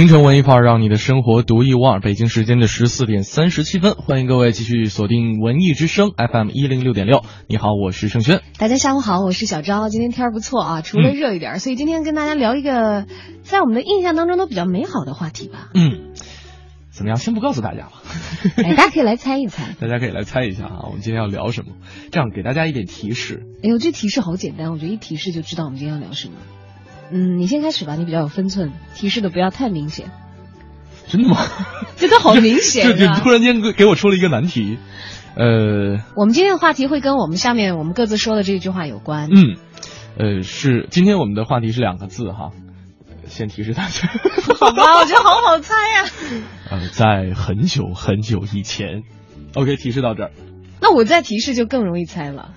京城文艺范儿，让你的生活独一无二。北京时间的十四点三十七分，欢迎各位继续锁定文艺之声 FM 一零六点六。你好，我是盛轩。大家下午好，我是小昭。今天天儿不错啊，除了热一点，所以今天跟大家聊一个在我们的印象当中都比较美好的话题吧。嗯，怎么样？先不告诉大家吧。哎，大家可以来猜一猜。大家可以来猜一下啊，我们今天要聊什么？这样给大家一点提示。哎呦，这提示好简单，我觉得一提示就知道我们今天要聊什么。嗯，你先开始吧，你比较有分寸，提示的不要太明显。真的吗？真的好明显就就啊！突然间给给我出了一个难题。呃，我们今天的话题会跟我们下面我们各自说的这句话有关。嗯，呃，是今天我们的话题是两个字哈，先提示大家。好吧，我觉得好好猜呀、呃，在很久很久以前，OK，提示到这儿。那我再提示就更容易猜了。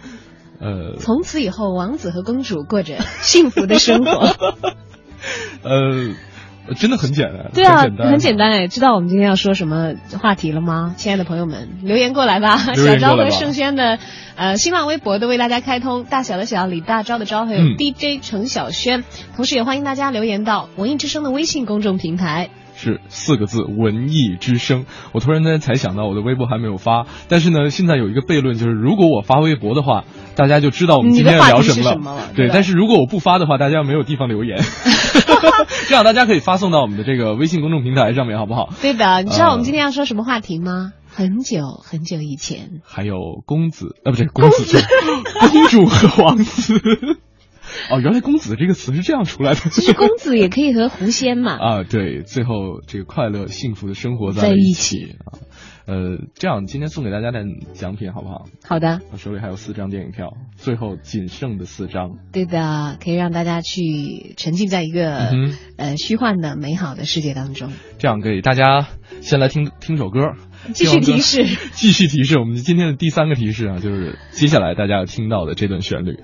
呃，从此以后，王子和公主过着幸福的生活。呃，真的很简单，对啊，很简单，哎，知道我们今天要说什么话题了吗？亲爱的朋友们，留言过来吧。小昭和盛轩的呃新浪微博都为大家开通，大小的小，李大钊的钊，还有嗯 DJ 程晓轩，同时也欢迎大家留言到文艺之声的微信公众平台。是四个字“文艺之声”。我突然间才想到，我的微博还没有发，但是呢，现在有一个悖论，就是如果我发微博的话，大家就知道我们今天要聊什么了 对，但是如果我不发的话，大家没有地方留言。这样大家可以发送到我们的这个微信公众平台上面，好不好？对的，你知道呃我们今天要说什么话题吗？很久很久以前，还有公子，呃，不对，公子，公主和王子。哦，原来“公子”这个词是这样出来的。其实公子也可以和狐仙嘛。啊，对，最后这个快乐幸福的生活在一一起啊。呃，这样今天送给大家的奖品好不好？好的，我手里还有四张电影票，最后仅剩的四张。对的，可以让大家去沉浸在一个、嗯呃虚幻的美好的世界当中。这样给大家先来听听首歌，继续提示，继续提示。我们今天的第三个提示啊，就是接下来大家要听到的这段旋律。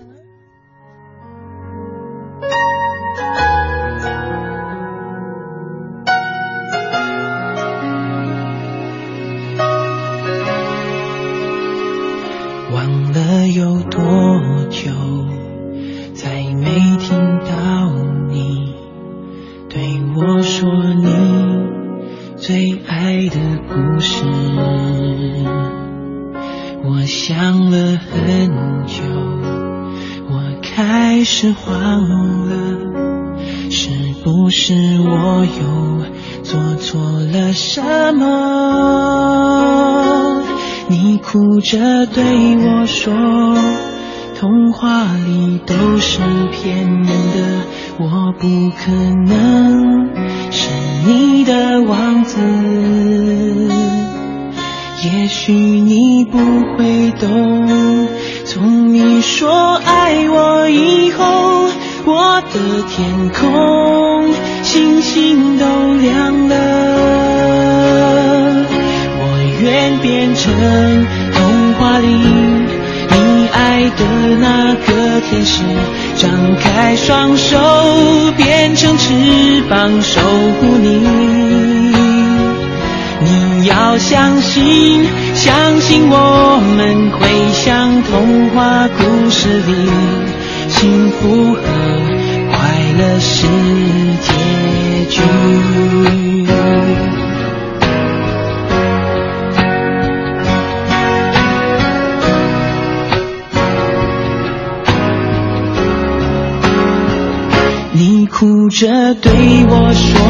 着对我说，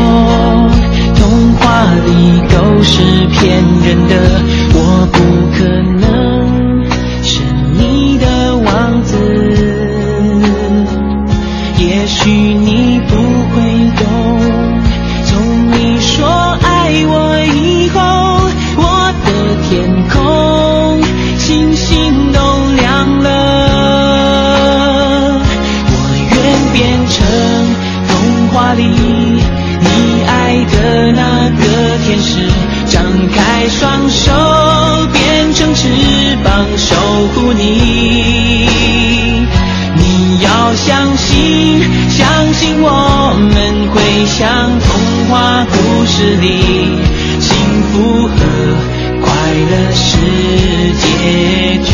童话里都是骗人的，是你，幸福和快乐是结局。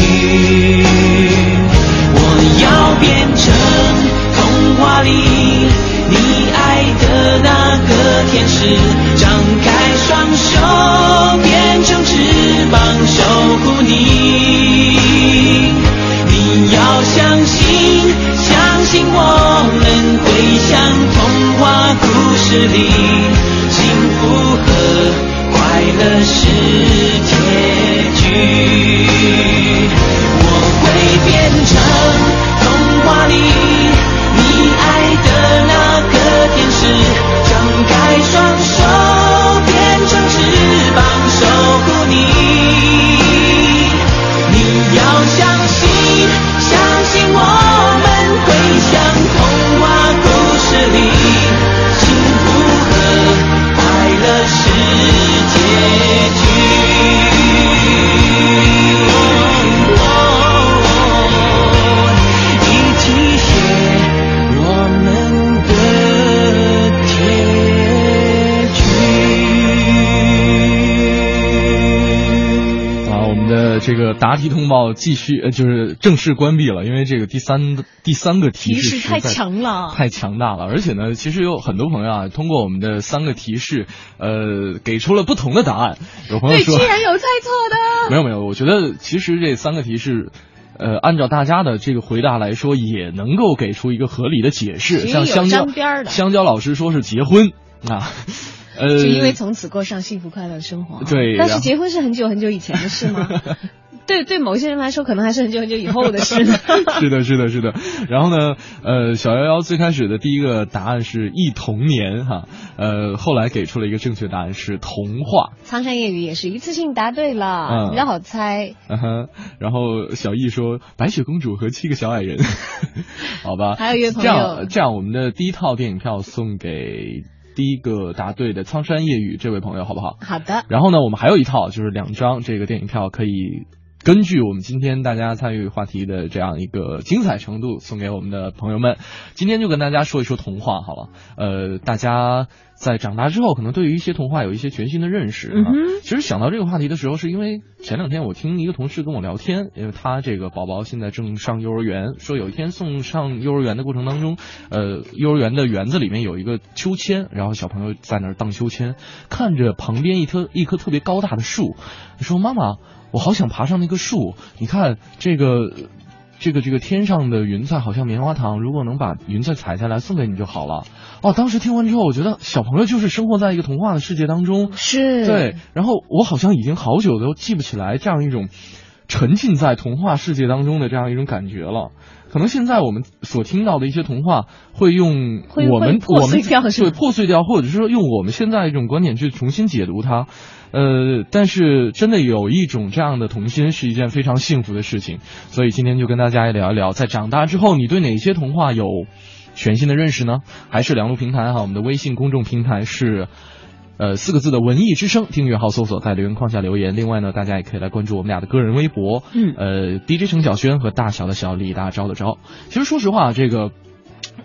我要变成童话里你爱的那个天使，张开双手，变成翅膀守护你。你要相信，相信我们会像童话故事里，答题通报继续，呃，就是正式关闭了，因为这个第三第三个提提示太强了太强大了，而且呢，其实有很多朋友啊，通过我们的三个提示，呃，给出了不同的答案。有朋友对，说居，然有猜错的。没有没有，我觉得其实这三个提示。呃，按照大家的这个回答来说，也能够给出一个合理的解释。像香蕉香蕉老师说是结婚啊，呃，就因为从此过上幸福快乐的生活啊。对但是结婚是很久很久以前的事吗？对对，某些人来说可能还是很久很久以后的事呢。是的，是的，是的。然后呢，呃，小幺幺最开始的第一个答案是忆童年哈，呃，后来给出了一个正确答案是童话。苍山夜雨也是一次性答对了，嗯比较好猜。嗯哼，然后小易说白雪公主和七个小矮人，好吧。还有一位朋这友样这样，我们的第一套电影票送给第一个答对的苍山夜雨这位朋友，好不好？好的，然后呢，我们还有一套，就是两张这个电影票，可以根据我们今天大家参与话题的这样一个精彩程度，送给我们的朋友们。今天就跟大家说一说童话，好了，呃，大家在长大之后，可能对于一些童话有一些全新的认识。啊嗯哼其实想到这个话题的时候，是因为前两天我听一个同事跟我聊天，因为他这个宝宝现在正上幼儿园，说有一天送上幼儿园的过程当中，呃，幼儿园的园子里面有一个秋千，然后小朋友在那儿荡秋千，看着旁边一棵一棵特别高大的树，说妈妈，我好想爬上那棵树，你看这个。这个这个天上的云彩好像棉花糖，如果能把云彩采下来送给你就好了。哦，当时听完之后，我觉得小朋友就是生活在一个童话的世界当中，是对，然后我好像已经好久都记不起来这样一种沉浸在童话世界当中的这样一种感觉了。可能现在我们所听到的一些童话，会用我们我们对破碎掉，或者是说用我们现在一种观点去重新解读它。呃，但是真的有一种这样的童心是一件非常幸福的事情，所以今天就跟大家聊一聊，在长大之后，你对哪些童话有全新的认识呢？还是两路平台哈，我们的微信公众平台是。呃，四个字的文艺之声，订阅号搜索，在留言框下留言。另外呢，大家也可以来关注我们俩的个人微博，嗯呃，DJ 程小轩和大小的小李大钊的招。其实说实话，这个，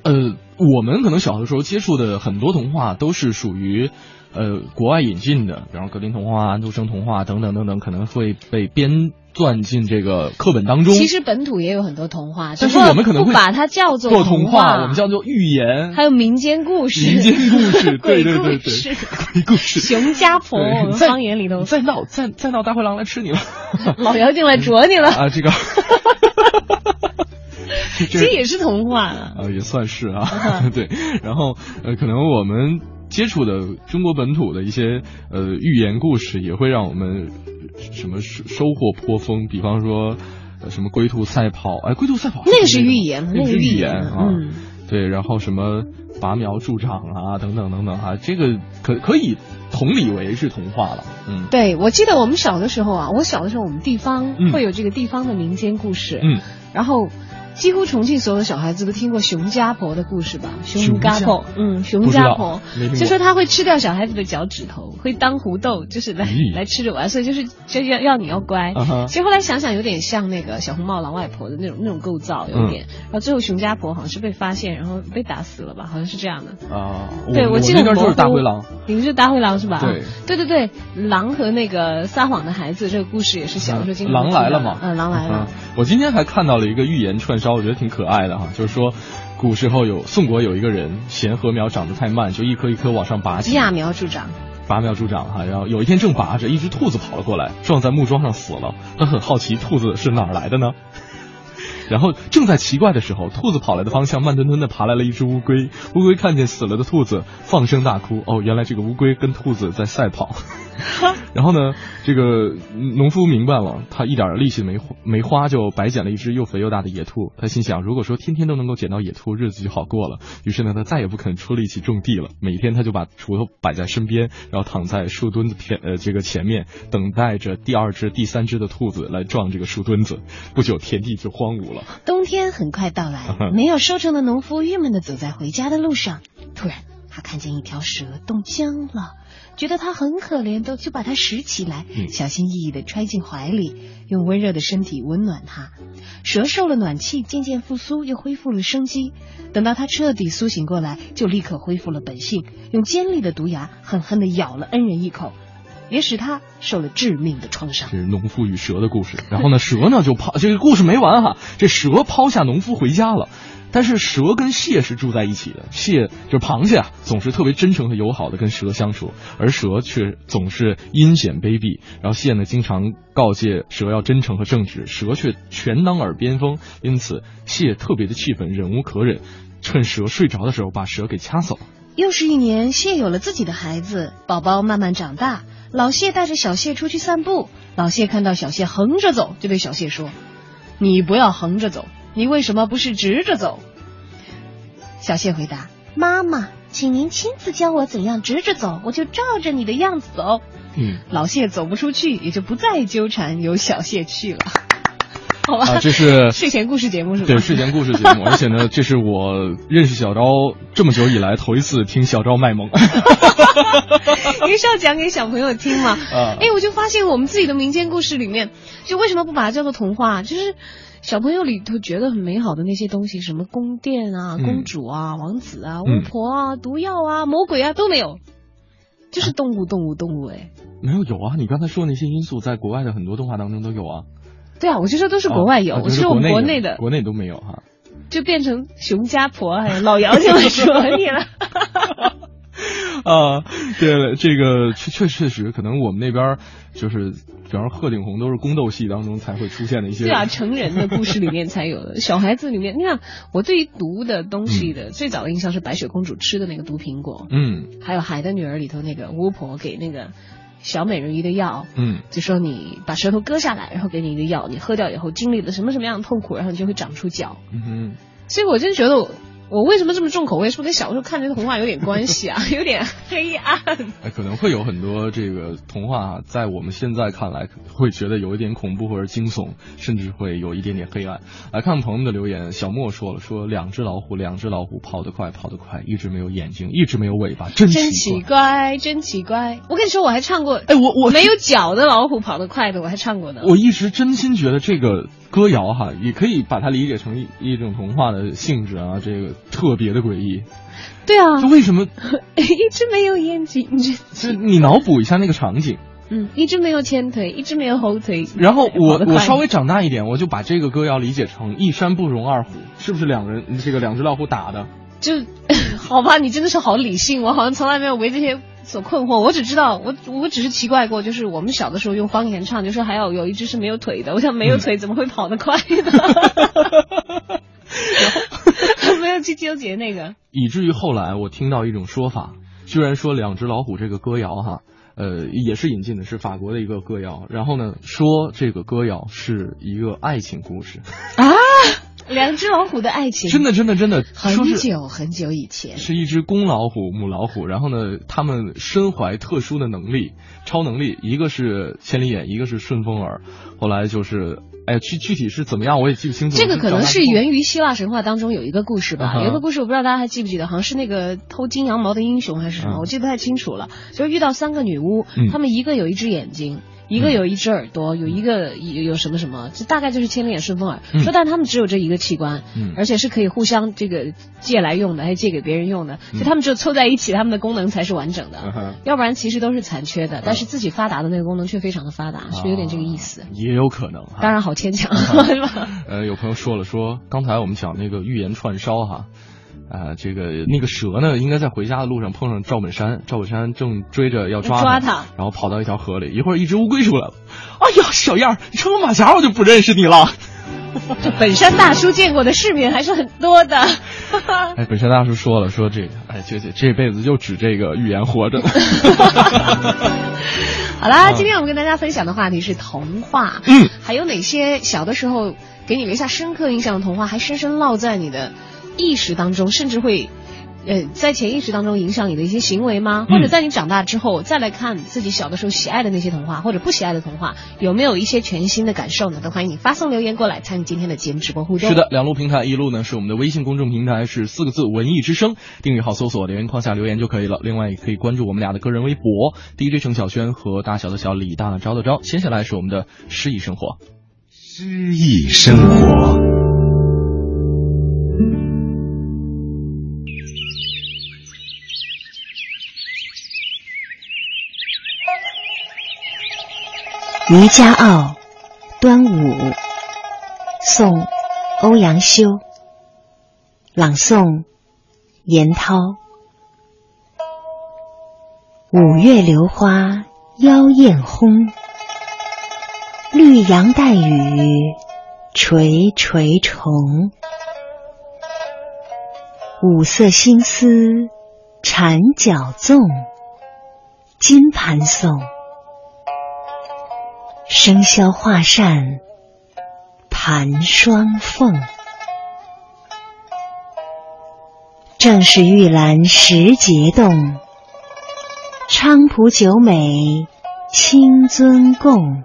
呃，我们可能小的时候接触的很多童话都是属于。呃，国外引进的，比方格林童话、安徒生童话等等等等，可能会被编撰进这个课本当中。其实本土也有很多童话，但是我们可能会不把它叫做做童童话，我们叫做寓言，还有民间故事、民间故事，鬼对对对故事对，鬼故事，熊家婆，我们方言里头，再闹再再闹，大灰狼来吃你了。老妖精来啄你了，啊，这个，这也是童话啊。啊，也算是啊，对。然后呃，可能我们接触的中国本土的一些呃寓言故事，也会让我们什么收收获颇丰。比方说，呃，什么龟兔赛跑，哎，龟兔赛跑那个是寓言那个是寓言言啊。嗯对，然后什么拔苗助长啊，等等等等哈、这个可可以同理为是童话了。嗯对，我记得我们小的时候啊，我小的时候我们地方嗯会有这个地方的民间故事，嗯然后几乎重庆所有的小孩子都听过熊家婆的故事吧？熊家婆，嗯，熊家婆就说他会吃掉小孩子的脚趾头，会当胡豆，就是来咦来吃着玩，所以就是就要要你要乖啊。其实后来想想，有点像那个小红帽狼外婆的那种那种构造，有点。然后最后熊家婆好像是被发现，然后被打死了吧？好像是这样的。啊，对，我记得那边就是大灰狼狼。，你们是大灰狼是吧？对，对对对，狼和那个撒谎的孩子这个故事也是小的时候经常狼来了嘛？嗯，狼来了。嗯我今天还看到了一个寓言串烧，我觉得挺可爱的哈，就是说，古时候有宋国有一个人嫌禾苗长得太慢，就一颗一颗往上拔起，揠苗助长。拔苗助长哈。然后有一天正拔着，一只兔子跑了过来，撞在木桩上死了。他很好奇，兔子是哪儿来的呢？然后正在奇怪的时候，兔子跑来的方向慢吞吞的爬来了一只乌龟。乌龟看见死了的兔子，放声大哭。哦，原来这个乌龟跟兔子在赛跑。然后呢，这个农夫明白了，他一点力气没没花，就白捡了一只又肥又大的野兔。他心想，如果说天天都能够捡到野兔，日子就好过了。于是呢，他再也不肯出力气种地了。每天他就把锄头摆在身边，然后躺在树墩子前呃这个前面，等待着第二只、第三只的兔子来撞这个树墩子。不久，田地就荒芜了。冬天很快到来，没有收成的农夫郁闷的走在回家的路上。突然，他看见一条蛇冻僵了，觉得它很可怜的，就把它拾起来，嗯小心翼翼的揣进怀里，用温热的身体温暖它。蛇受了暖气，渐渐复苏，又恢复了生机。等到它彻底苏醒过来，就立刻恢复了本性，用尖利的毒牙狠狠的咬了恩人一口，也使他受了致命的创伤。这是农夫与蛇的故事。然后呢，蛇呢就抛，这个故事没完哈，这蛇抛下农夫回家了。但是蛇跟蟹是住在一起的，蟹就是螃蟹啊，总是特别真诚和友好的跟蛇相处，而蛇却总是阴险卑鄙。然后蟹呢，经常告诫蛇要真诚和正直，蛇却全当耳边风，因此蟹特别的气愤，忍无可忍，趁蛇睡着的时候把蛇给掐死了。又是一年，蟹有了自己的孩子，宝宝慢慢长大。老谢带着小谢出去散步，老谢看到小谢横着走，就对小谢说：“你不要横着走，你为什么不是直着走？”小谢回答：“妈妈，请您亲自教我怎样直着走，我就照着你的样子走。”嗯，老谢走不出去，也就不再纠缠，由小谢去了。好吧，啊，这是 睡前故事节目是吧？对睡前故事节目，而且呢，这是我认识小昭这么久以来头一次听小昭卖萌。因为是要讲给小朋友听嘛。啊哎，我就发现我们自己的民间故事里面，就为什么不把它叫做童话？就是小朋友里头觉得很美好的那些东西，什么宫殿啊、嗯公主啊、王子啊、嗯巫婆啊、毒药啊、魔鬼啊都没有，就是动物、动物、动物。哎，没有有啊，你刚才说的那些因素，在国外的很多动画当中都有啊。对啊，我就说都是国外有，啊我是我们国国内的，国内都没有哈。就变成熊家婆还有老姚这么说你了。啊，对了，这个确确确实，可能我们那边儿就是，比方说鹤顶红都是宫斗戏当中才会出现的一些。对啊，成人的故事里面才有的，小孩子里面，你看我对于毒的东西的、最早的印象是白雪公主吃的那个毒苹果，嗯还有《海的女儿》里头那个巫婆给那个小美人鱼的药，嗯就说你把舌头割下来，然后给你一个药，你喝掉以后经历了什么什么样的痛苦，然后你就会长出脚。嗯哼，所以我真觉得我。为什么这么重口味？是不是跟小时候看这个童话有点关系啊？有点黑暗。哎，可能会有很多这个童话，在我们现在看来会觉得有一点恐怖或者惊悚，甚至会有一点点黑暗。来看看朋友们的留言，小莫说了，说两只老虎，两只老虎跑得快，跑得快，一直没有眼睛，一直没有尾巴，真奇怪，真奇怪！我跟你说，我还唱过，哎，我我没有脚的老虎跑得快的，我还唱过呢。我一直真心觉得这个歌谣哈，也可以把它理解成一一种童话的性质啊，这个特别的诡异。对啊就，为什么？一直没有眼睛，真就是你脑补一下那个场景，嗯，一直没有前腿，一直没有后腿。然后我我稍微长大一点，我就把这个歌谣理解成一山不容二虎，是不是两人这个两只老虎打的？就 好吧，你真的是好理性，我好像从来没有为这些所困惑。我只知道，我我只是奇怪过，就是我们小的时候用方言唱，就说还有有一只是没有腿的，我想没有腿 怎么会跑得快呢？没有去纠结那个。以至于后来我听到一种说法，居然说两只老虎这个歌谣哈，呃，也是引进的，是法国的一个歌谣。然后呢，说这个歌谣是一个爱情故事，啊，两只老虎的爱情，真的真的真的，很久很久以前。是一只公老虎、母老虎，然后呢，他们身怀特殊的能力、超能力，一个是千里眼，一个是顺风耳。后来就是，哎，具具体是怎么样我也记不清楚。这个可能是源于希腊神话当中有一个故事吧，有一个故事我不知道大家还记不记得，好像是那个偷金羊毛的英雄还是什么，嗯我记不太清楚了。就是遇到三个女巫，嗯她们一个有一只眼睛。一个有一只耳朵，有一个有有什么什么，这大概就是千里眼顺风耳。嗯说，但他们只有这一个器官，嗯而且是可以互相这个借来用的，还借给别人用的，所以他们只有凑在一起，他们的功能才是完整的。要不然其实都是残缺的，但是自己发达的那个功能却非常的发达，是不是有点这个意思？也有可能。当然好牵强，是吧？呃，有朋友说了说，刚才我们讲那个预言串烧哈，啊、这个那个蛇呢，应该在回家的路上碰上赵本山，赵本山正追着要抓抓他然后跑到一条河里，一会儿一只乌龟出来了，哎呀，小样儿，你穿个马甲我就不认识你了。这本山大叔见过的世面还是很多的。哎，本山大叔说了，说这个，哎，这这这辈子就指这个预言活着。好啦，今天我们跟大家分享的话题是童话。嗯，还有哪些小的时候给你留下深刻印象的童话，还深深烙在你的意识当中，甚至会。呃，在潜意识当中影响你的一些行为吗？或者在你长大之后再来看自己小的时候喜爱的那些童话，或者不喜爱的童话，有没有一些全新的感受呢？都欢迎你发送留言过来参与今天的节目直播互动。是的，两路平台，一路呢是我们的微信公众平台，是四个字“文艺之声”，订阅号搜索留言框下留言就可以了。另外也可以关注我们俩的个人微博，DJ 程小轩和大小的小李大的招的招。接下来是我们的诗意生活。诗意生活。渔家傲，端午，宋，欧阳修。朗诵，严涛。五月榴花妖艳烘，绿杨带雨垂垂重。五色新丝缠脚纵，金盘送。生肖画扇盘双凤，正是玉兰时节动，菖蒲酒美清尊供。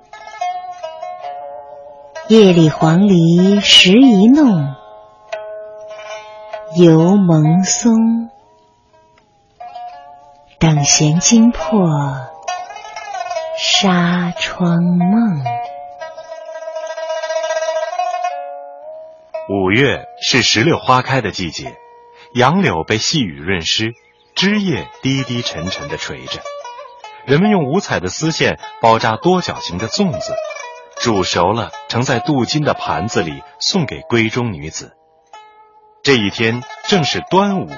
夜里黄鹂时一弄，犹蒙松。等闲惊破。纱窗梦。五月是石榴花开的季节，杨柳被细雨润湿，枝叶低低沉沉地垂着。人们用五彩的丝线包扎多角形的粽子，煮熟了盛在镀金的盘子里，送给闺中女子。这一天正是端午，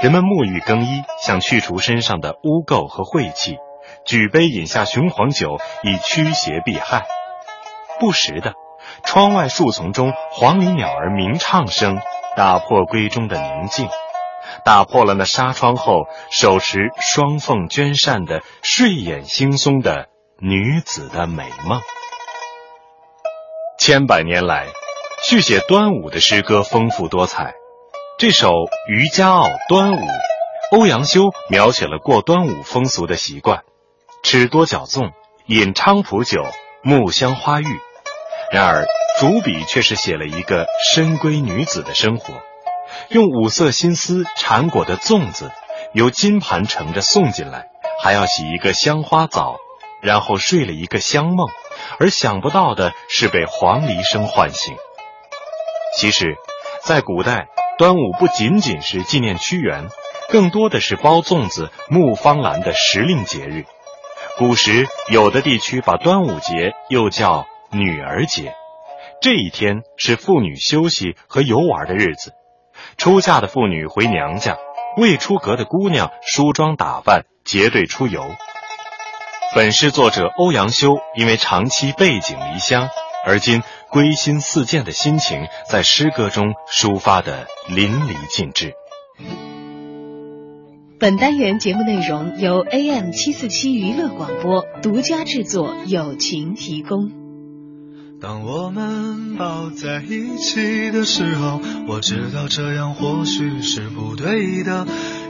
人们沐浴更衣，想去除身上的污垢和晦气。举杯饮下雄黄酒，以驱邪避害。不时的，窗外树丛中黄鹂鸟儿鸣唱声打破闺中的宁静，打破了那纱窗后手持双凤绢扇的睡眼惺忪的女子的美梦。千百年来，续写端午的诗歌丰富多彩。这首《渔家傲·端午》，欧阳修描写了过端午风俗的习惯。吃多角粽，饮菖蒲酒，沐香花浴。然而，主笔却是写了一个深闺女子的生活，用五色新丝缠裹的粽子，由金盘盛着送进来，还要洗一个香花澡，然后睡了一个香梦，而想不到的是被黄鹂声唤醒。其实，在古代，端午不仅仅是纪念屈原，更多的是包粽子、沐芳兰的时令节日。古时，有的地区把端午节又叫女儿节，这一天是妇女休息和游玩的日子。出嫁的妇女回娘家，未出阁的姑娘梳妆打扮，结队出游。本诗作者欧阳修因为长期背井离乡，而今归心似箭的心情，在诗歌中抒发的淋漓尽致。本单元节目内容由 AM 七四七娱乐广播独家制作，友情提供。当我们抱在一起的时候，我知道这样或许是不对的，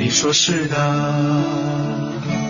你说是的。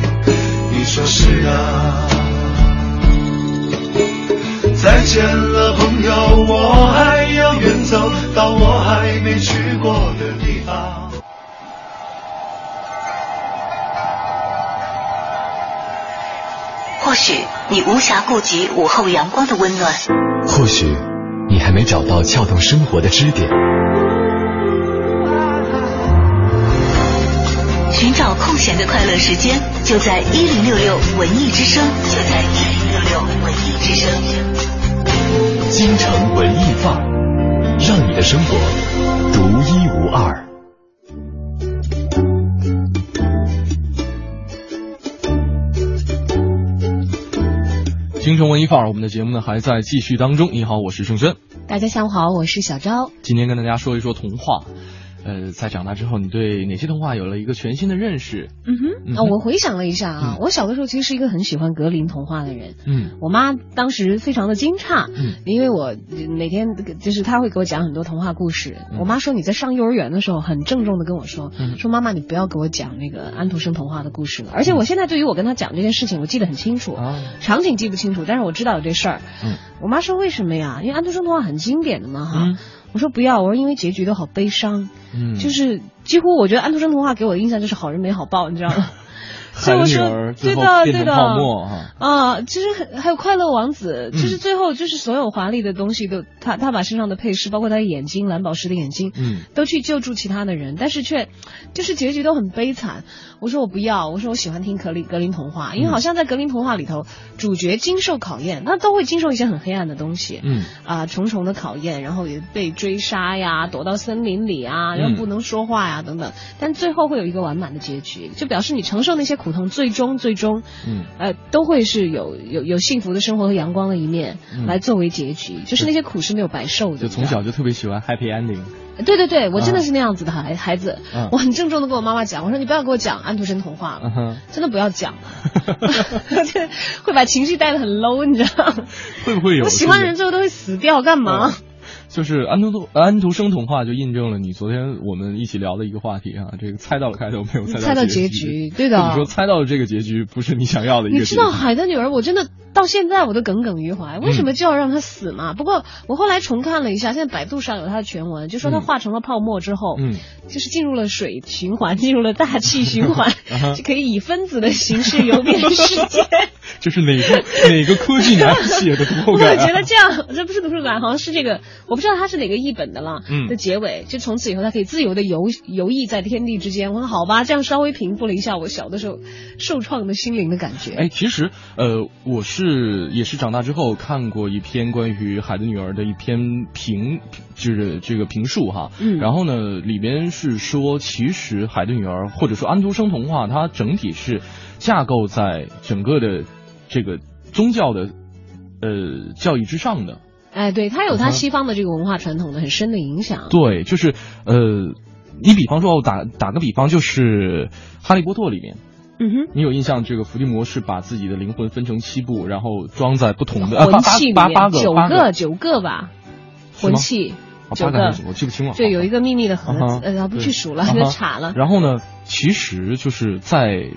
你说是啊。再见了，朋友，我还要远走到我还没去过的地方。或许你无暇顾及午后阳光的温暖，或许你还没找到撬动生活的支点。寻找空闲的快乐时间，就在一零六六文艺之声，就在一零六六文艺之声。京城文艺范儿，让你的生活独一无二。京城文艺范儿，我们的节目呢还在继续当中。你好，我是盛轩。大家下午好，我是小昭。今天跟大家说一说童话。呃，在长大之后，你对哪些童话有了一个全新的认识？嗯哼，啊，我回想了一下啊，我小的时候其实是一个很喜欢格林童话的人。嗯，我妈当时非常的惊诧，嗯，因为我每天就是她会给我讲很多童话故事。我妈说你在上幼儿园的时候很郑重的跟我说，说妈妈你不要给我讲那个安徒生童话的故事了。而且我现在对于我跟她讲这件事情，我记得很清楚，场景记不清楚，但是我知道有这事儿。嗯，我妈说为什么呀？因为安徒生童话很经典的嘛，哈。我说不要，我说因为结局都好悲伤，嗯，就是几乎我觉得安徒生童话给我的印象就是好人没好报，你知道吗？所以我说，对的，对的，啊，其实还还有快乐王子，其实最后就是所有华丽的东西都他他把身上的配饰，包括他的眼睛蓝宝石的眼睛，嗯，都去救助其他的人，但是却就是结局都很悲惨。我说我不要，我说我喜欢听格林格林童话，因为好像在格林童话里头，主角经受考验，他都会经受一些很黑暗的东西，嗯。啊重重的考验，然后也被追杀呀，躲到森林里啊，然后不能说话呀等等，但最后会有一个完满的结局，就表示你承受那些苦痛，最终最终，嗯呃都会是有有有幸福的生活和阳光的一面来作为结局，就是那些苦是没有白受的。就从小就特别喜欢 happy ending。对对对，我真的是那样子的孩孩子，我很郑重的跟我妈妈讲，我说你不要给我讲安徒生童话了，真的不要讲了，会把情绪带的很 low，你知道？会不会有？我喜欢的人最后都会死掉，干嘛？就是安徒安徒生童话就印证了你昨天我们一起聊的一个话题啊，这个猜到了开头，没有猜猜到结结局对的你说猜到了这个结局不是你想要的一个结局。你知道《海的女儿》，我真的到现在我都耿耿于怀，为什么就要让她死嘛？不过我后来重看了一下，现在百度上有她的全文，就说她嗯化成了泡沫之后，嗯，就是进入了水循环，进入了大气循环 就可以以分子的形式游遍世界。这是哪个哪个科技男写的读后我感啊？觉得这样，这不是图书馆，好像是这个，我不知道它是哪个译本的了。嗯的结尾就从此以后，他可以自由的游游弋在天地之间。我说好吧，这样稍微平复了一下我小的时候受创的心灵的感觉。哎，其实呃，我是也是长大之后看过一篇关于《海的女儿》的一篇评，就是这个评述哈。嗯然后呢，里边是说，其实《海的女儿》或者说安徒生童话，它整体是架构在整个的这个宗教的呃教育之上的。哎，对，它有它嗯哼西方的这个文化传统的很深的影响。对，就是呃，你比方说，我打打个比方，就是《哈利波特》里面。嗯哼。你有印象，这个伏地魔是把自己的灵魂分成七部，然后装在不同的魂 器里面啊八八八个九个九个吧，魂器九个我记不清了。对，有一个秘密的盒子，呃，不去数了，啊哈那岔了。然后呢，其实就是在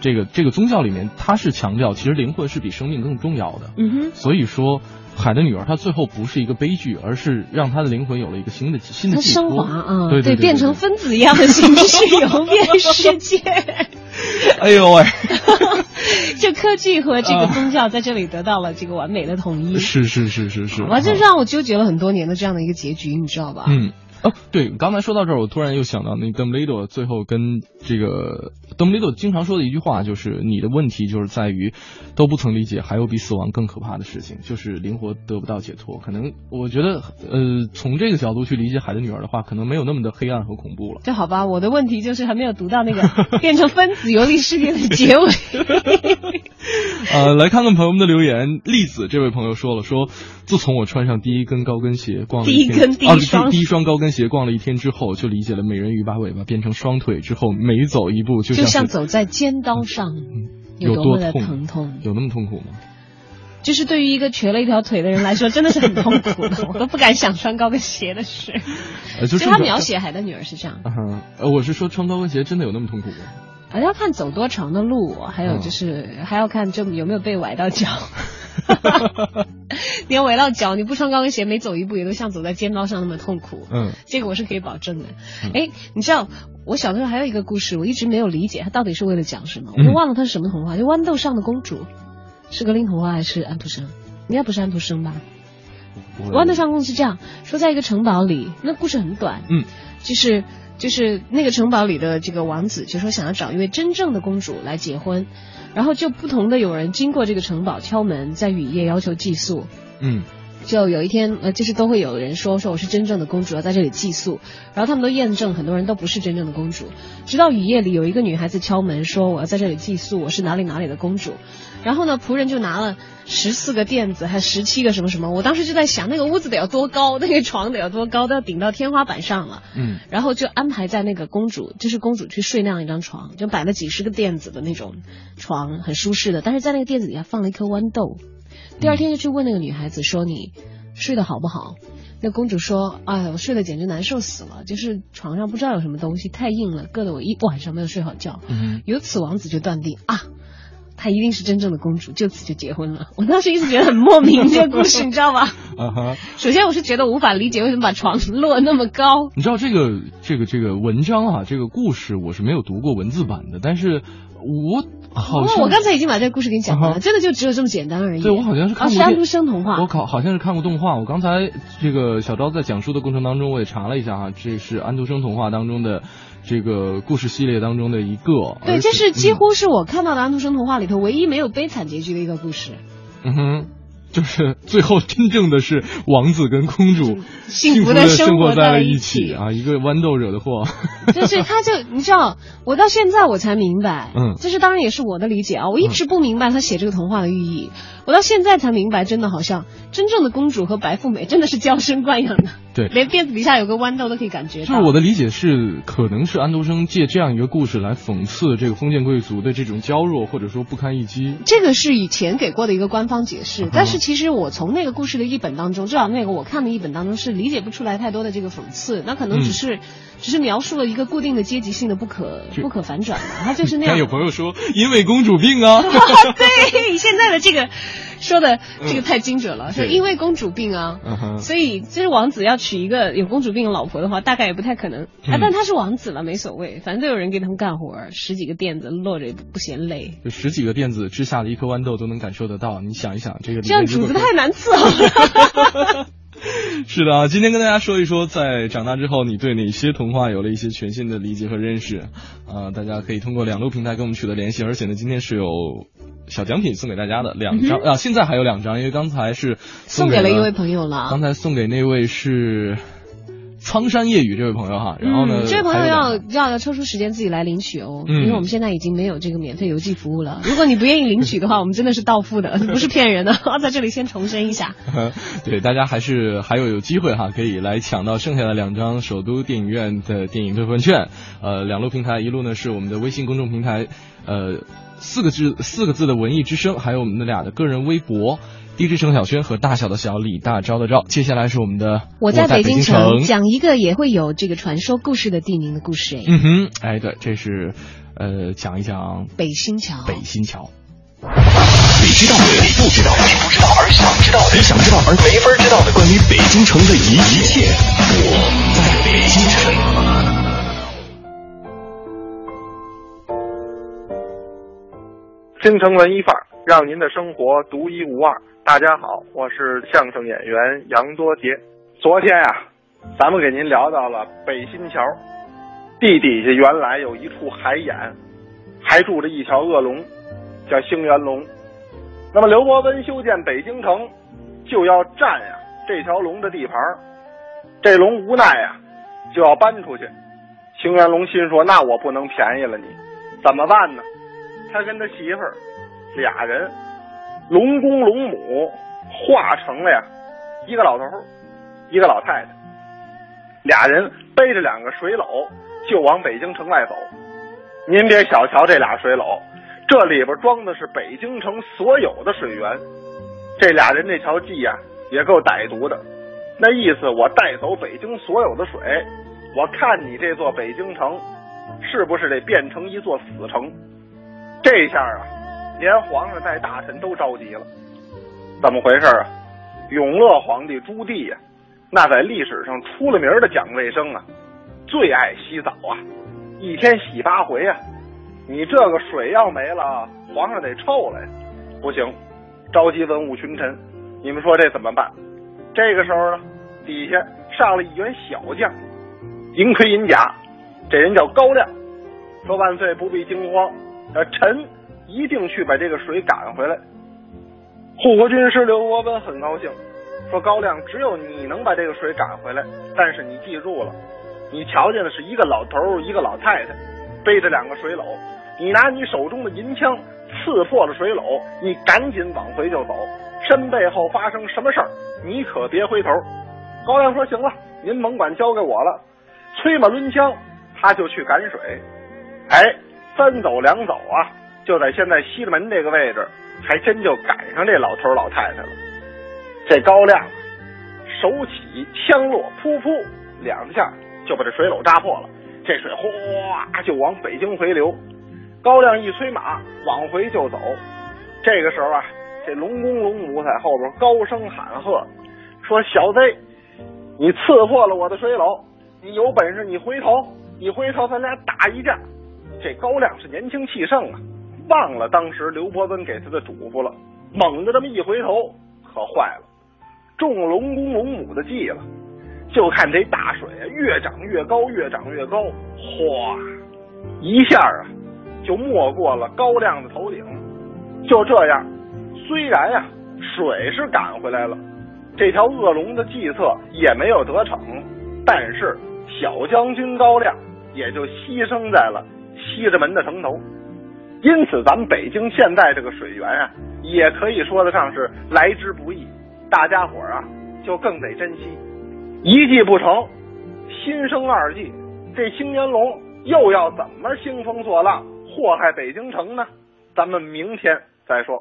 这个这个宗教里面，它是强调其实灵魂是比生命更重要的。嗯哼。所以说，海的女儿她最后不是一个悲剧，而是让她的灵魂有了一个新的新的它寄托。升华啊，对对，变成分子一样的形式游遍世界。哎呦喂！就科技和这个宗教在这里得到了这个完美的统一。是是是是是。哇，这让我纠结了很多年的这样的一个结局，你知道吧？嗯。哦，对，刚才说到这儿，我突然又想到那邓布利多最后跟这个邓布利多经常说的一句话，就是你的问题就是在于都不曾理解，还有比死亡更可怕的事情，就是灵活得不到解脱。可能我觉得，呃，从这个角度去理解《海的女儿》的话，可能没有那么的黑暗和恐怖了。这好吧，我的问题就是还没有读到那个变成分子游历世界的结尾。呃，来看看朋友们的留言。栗子这位朋友说了，说自从我穿上第一根高跟鞋逛了第一根第一啊双第一双高跟鞋逛了一天之后，就理解了美人鱼把尾巴变成双腿之后，每走一步就就像走在尖刀上，有多么的痛疼痛。有那么痛苦吗？就是对于一个瘸了一条腿的人来说，真的是很痛苦的，我都不敢想穿高跟鞋的事。呃，就就是他描写海的女儿是这样，呃，我是说穿高跟鞋真的有那么痛苦吗？还要看走多长的路，还有嗯就是、还要看就有没有被崴到脚。你要崴到脚，你不穿高跟鞋，每走一步也都像走在尖刀上那么痛苦。嗯，这个我是可以保证的嗯。哎、你知道我小的时候还有一个故事，我一直没有理解它到底是为了讲什么，我嗯都忘了它是什么童话，就豌豆上的公主，是格林童话还是安徒生？应该不是安徒生吧？豌豆上公主是这样说，在一个城堡里，那故事很短，嗯，就是就是那个城堡里的这个王子就说想要找一位真正的公主来结婚，然后就不同的有人经过这个城堡敲门，在雨夜要求寄宿，嗯。就有一天，呃，就是都会有人说说我是真正的公主，要在这里寄宿，然后他们都验证很多人都不是真正的公主，直到雨夜里有一个女孩子敲门说我要在这里寄宿，我是哪里哪里的公主，然后呢，仆人就拿了十四个垫子，还十七个什么什么，我当时就在想那个屋子得有多高，那个床得有多高，都要顶到天花板上了，嗯然后就安排在那个公主，就是公主去睡那样一张床，就摆了几十个垫子的那种床，很舒适的，但是在那个垫子底下放了一颗豌豆。第二天就去问那个女孩子说你睡得好不好？那公主说：“哎，我睡得简直难受死了，就是床上不知道有什么东西太硬了，硌得我一晚上没有睡好觉。嗯，由此王子就断定啊，她一定是真正的公主，就此就结婚了。我当时一直觉得很莫名，这个故事 你知道吗？啊哈，首先我是觉得无法理解为什么把床落那么高。你知道这个这个这个文章啊，这个故事我是没有读过文字版的，但是我好哦，像我刚才已经把这个故事给你讲完了，真的就只有这么简单而已。对我好像是看啊，过安徒生童话。我考好像是看过动画。我刚才这个小昭在讲述的过程当中，我也查了一下哈，这是安徒生童话当中的这个故事系列当中的一个。对，而这是几嗯乎是我看到的安徒生童话里头唯一没有悲惨结局的一个故事。嗯哼，就是最后真正的是王子跟公主幸福的生活活在了一起起啊，一个豌豆惹的祸。就是他就你知道，我到现在我才明白，嗯这是当然也是我的理解啊，我一直不明白他写这个童话的寓意。我到现在才明白，真的好像真正的公主和白富美真的是娇生惯养的，对，连辫子底下有个豌豆都可以感觉到。就是我的理解是，可能是安徒生借这样一个故事来讽刺这个封建贵族的这种娇弱或者说不堪一击。这个是以前给过的一个官方解释，嗯但是其实我从那个故事的译本当中，至少那个我看的译本当中是理解不出来太多的这个讽刺，那可能只是、只是描述了一个固定的阶级性的不可不可反转的，它就是那样。但有朋友说，因为公主病啊。对，现在的这个 说的这个太精准了，说对因为公主病啊。所以，就是王子要娶一个有公主病的老婆的话，大概也不太可能但他是王子了，没所谓，反正都有人给他们干活，十几个垫子落着也不不嫌累。就十几个垫子之下的一颗豌豆都能感受得到。你想一想，这个这样主子太难伺候了。是的啊，今天跟大家说一说，在长大之后，你对哪些童话有了一些全新的理解和认识？啊、大家可以通过两路平台跟我们取得联系，而且呢，今天是有小奖品送给大家的两张、啊，现在还有两张，因为刚才是嗯送给给了一位朋友了刚才送给那位是苍山夜雨这位朋友哈，然后呢，嗯，这位朋友要要要抽出时间自己来领取哦，嗯因为我们现在已经没有这个免费邮寄服务了。如果你不愿意领取的话，我们真的是到付的，不是骗人的。在这里先重申一下，对，大家还是还有有机会哈，可以来抢到剩下的两张首都电影院的电影兑换券。呃，两路平台，一路呢是我们的微信公众平台，呃，四个字四个字的文艺之声，还有我们的俩的个人微博。DJ 程小轩和大小的小李大钊的钊，接下来是我们的我在北京京城讲一个也会有这个传说故事的地名的故事。哎，嗯哼，哎，对，这是呃讲一讲北新桥。北新桥。你知道的，你不知道的，你不知道而想知道的，你想知道而没法知道的，关于北京城的一一切，我在北京城。京城文艺范儿，让您的生活独一无二。大家好，我是相声演员杨多杰。昨天呀、咱们给您聊到了北新桥，地底下原来有一处海眼，还住着一条恶龙，叫兴元龙。那么刘伯温修建北京城，就要占呀这条龙的地盘儿这龙无奈呀，就要搬出去。兴元龙心说：“那我不能便宜了你，怎么办呢？”他跟他媳妇儿俩人，龙公龙母化成了呀一个老头儿，一个老太太，俩人背着两个水篓就往北京城外走。您别小瞧这俩水篓，这里边装的是北京城所有的水源。这俩人这条计呀、也够歹毒的，那意思我带走北京所有的水，我看你这座北京城是不是得变成一座死城。这下啊，连皇上带大臣都着急了。怎么回事啊？永乐皇帝朱棣呀、那在历史上出了名的讲卫生啊，最爱洗澡啊，一天洗八回啊。你这个水要没了，皇上得臭了呀。不行，召集文武群臣，你们说这怎么办？这个时候呢，底下上了一员小将，银盔银甲，这人叫高亮，说万岁不必惊慌。呃，臣一定去把这个水赶回来。护国军师刘伯温很高兴，说高亮，只有你能把这个水赶回来。但是你记住了，你瞧见的是一个老头，一个老太太，背着两个水篓。你拿你手中的银枪刺破了水篓，你赶紧往回就走。身背后发生什么事儿，你可别回头。高亮说：“行了，您甭管，交给我了。”催马抡枪，他就去赶水。哎。三走两走啊，就在现在西直门这个位置，还真就赶上这老头老太太了。这高亮手起枪落，噗噗两下就把这水篓扎破了，这水哗就往北京回流。高亮一催马往回就走，这个时候啊，这龙公龙母在后边高声喊喝，说：“小子，你刺破了我的水篓，你有本事你回头，你回头咱俩打一架。”这高亮是年轻气盛啊，忘了当时刘伯温给他的嘱咐了，猛地这么一回头，可坏了，中龙公龙母的计了。就看这大水啊，越涨越高，越涨越高，哗，一下啊，就没过了高亮的头顶。就这样，虽然呀、啊，水是赶回来了，这条恶龙的计策也没有得逞，但是小将军高亮也就牺牲在了。西直门的城头，因此，咱们北京现在这个水源啊，也可以说得上是来之不易，大家伙啊就更得珍惜。一计不成，心生二计，这青年龙又要怎么兴风作浪，祸害北京城呢？咱们明天再说。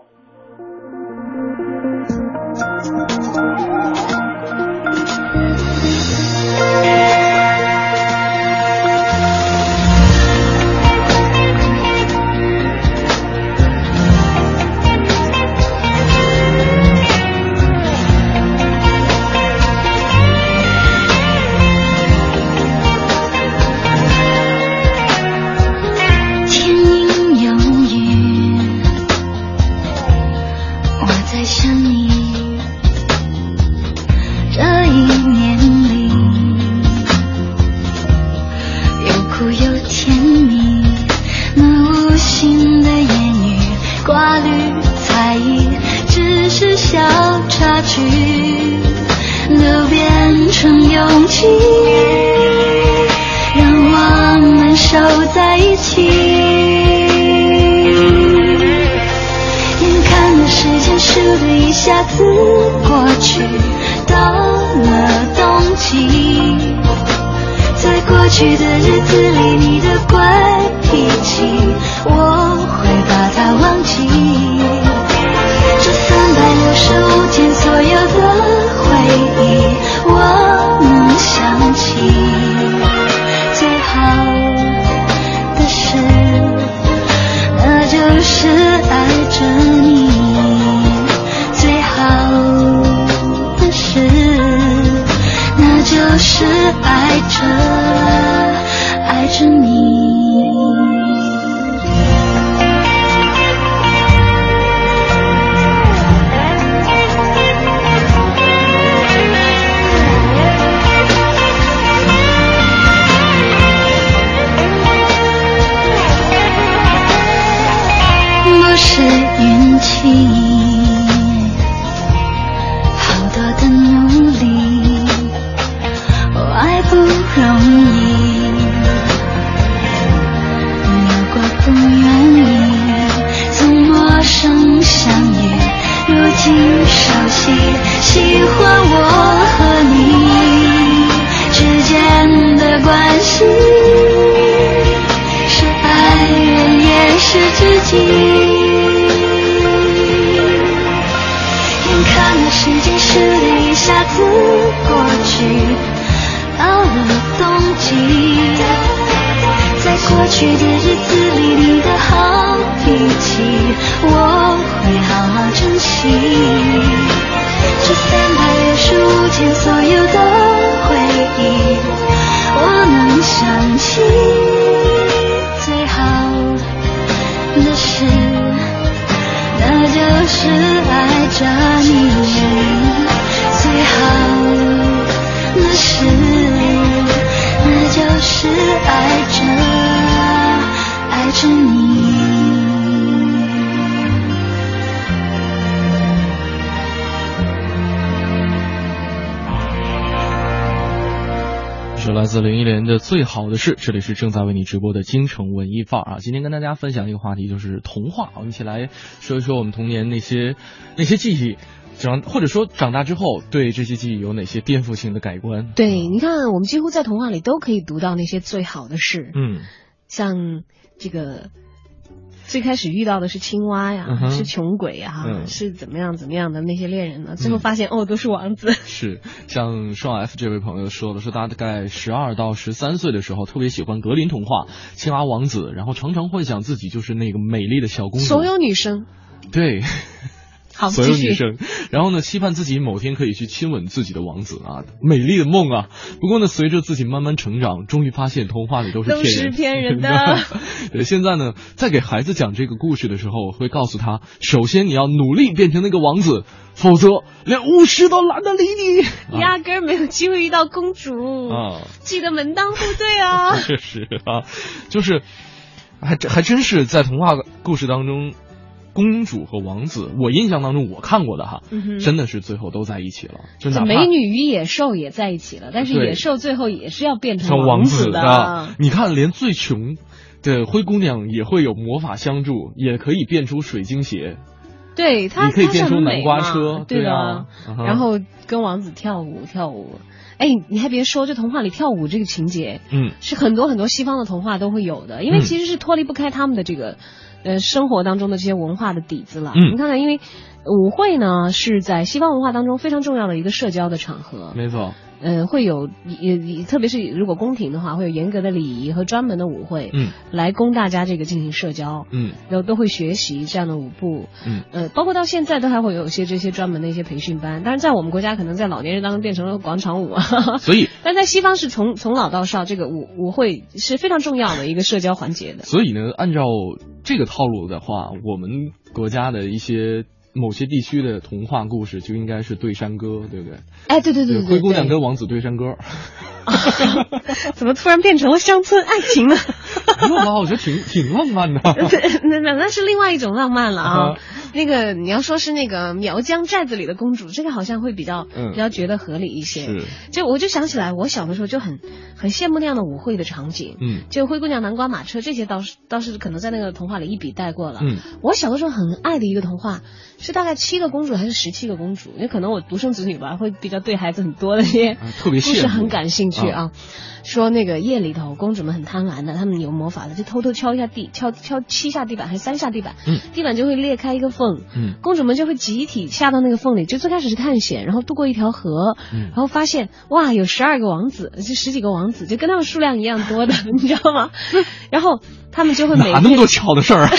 最好的事》，这里是正在为你直播的京城文艺范儿啊。今天跟大家分享一个话题，就是童话。我们一起来说一说我们童年那些 那些记忆，长或者说长大之后对这些记忆有哪些颠覆性的改观？对，你看，我们几乎在童话里都可以读到那些最好的事，嗯，像这个最开始遇到的是青蛙呀，嗯是穷鬼呀，嗯是怎么样怎么样的那些恋人呢？最后发现、哦，都是王子。是像双 F 这位朋友说的，说他大概十二到十三岁的时候特别喜欢格林童话《青蛙王子》，然后常常幻想自己就是那个美丽的小公主。所有女生，对。好，所有女生，然后呢，期盼自己某天可以去亲吻自己的王子啊，美丽的梦啊。不过呢，随着自己慢慢成长，终于发现童话里都是都是骗人的。对，现在呢，在给孩子讲这个故事的时候，我会告诉他，首先你要努力变成那个王子，否则连巫师都懒得理你。压根儿没有机会遇到公主啊，记得门当户对啊。确实啊，就是还真还真是在童话故事当中。公主和王子，我印象当中我看过的哈，嗯真的是最后都在一起了，就哪怕美女与野兽也在一起了，但是野兽最后也是要变成成王子的。你看，连最穷的灰姑娘也会有魔法相助，也可以变出水晶鞋。对她，可以变出南瓜车对啊然后跟王子跳舞跳舞，哎，你还别说，这童话里跳舞这个情节，嗯，是很多很多西方的童话都会有的，因为嗯。其实是脱离不开他们的这个呃生活当中的这些文化的底子了。嗯。你看看，因为舞会呢是在西方文化当中非常重要的一个社交的场合，没错，嗯，会有也也特别是如果宫廷的话，会有严格的礼仪和专门的舞会，嗯，来供大家这个进行社交，嗯，然后都会学习这样的舞步，嗯，呃，包括到现在都还会有一些这些专门的一些培训班，但是在我们国家可能在老年人当中变成了广场舞啊，所以 但在西方是从从老到少，这个舞舞会是非常重要的一个社交环节的。所以呢，按照这个套路的话，我们国家的一些某些地区的童话故事就应该是对山歌，对不对？哎，对对对对对，灰姑娘跟王子对山歌，怎么突然变成了乡村爱情呢？没有吧？我觉得挺挺浪漫的。那那那是另外一种浪漫了啊啊！那个你要说是那个苗疆寨子里的公主，这个好像会比较、嗯比较觉得合理一些。是，就我就想起来，我小的时候就很很羡慕那样的舞会的场景。嗯就灰姑娘、南瓜马车这些倒是倒是可能在那个童话里一笔带过了。嗯，我小的时候很爱的一个童话是大概七个公主还是十七个公主？因为可能我独生子女吧，会比较对孩子很多的一些啊特别故事很感兴趣啊。说那个夜里头，公主们很贪婪的，她们有魔法的，就偷偷敲一下地，敲敲七下地板还是三下地板，嗯，地板就会裂开一个缝，嗯公主们就会集体下到那个缝里，就最开始是探险，然后渡过一条河，嗯然后发现哇有十二个王子，就十几个王子，就跟他们数量一样多的，你知道吗？然后他们就会每天哪那么多巧的事儿啊？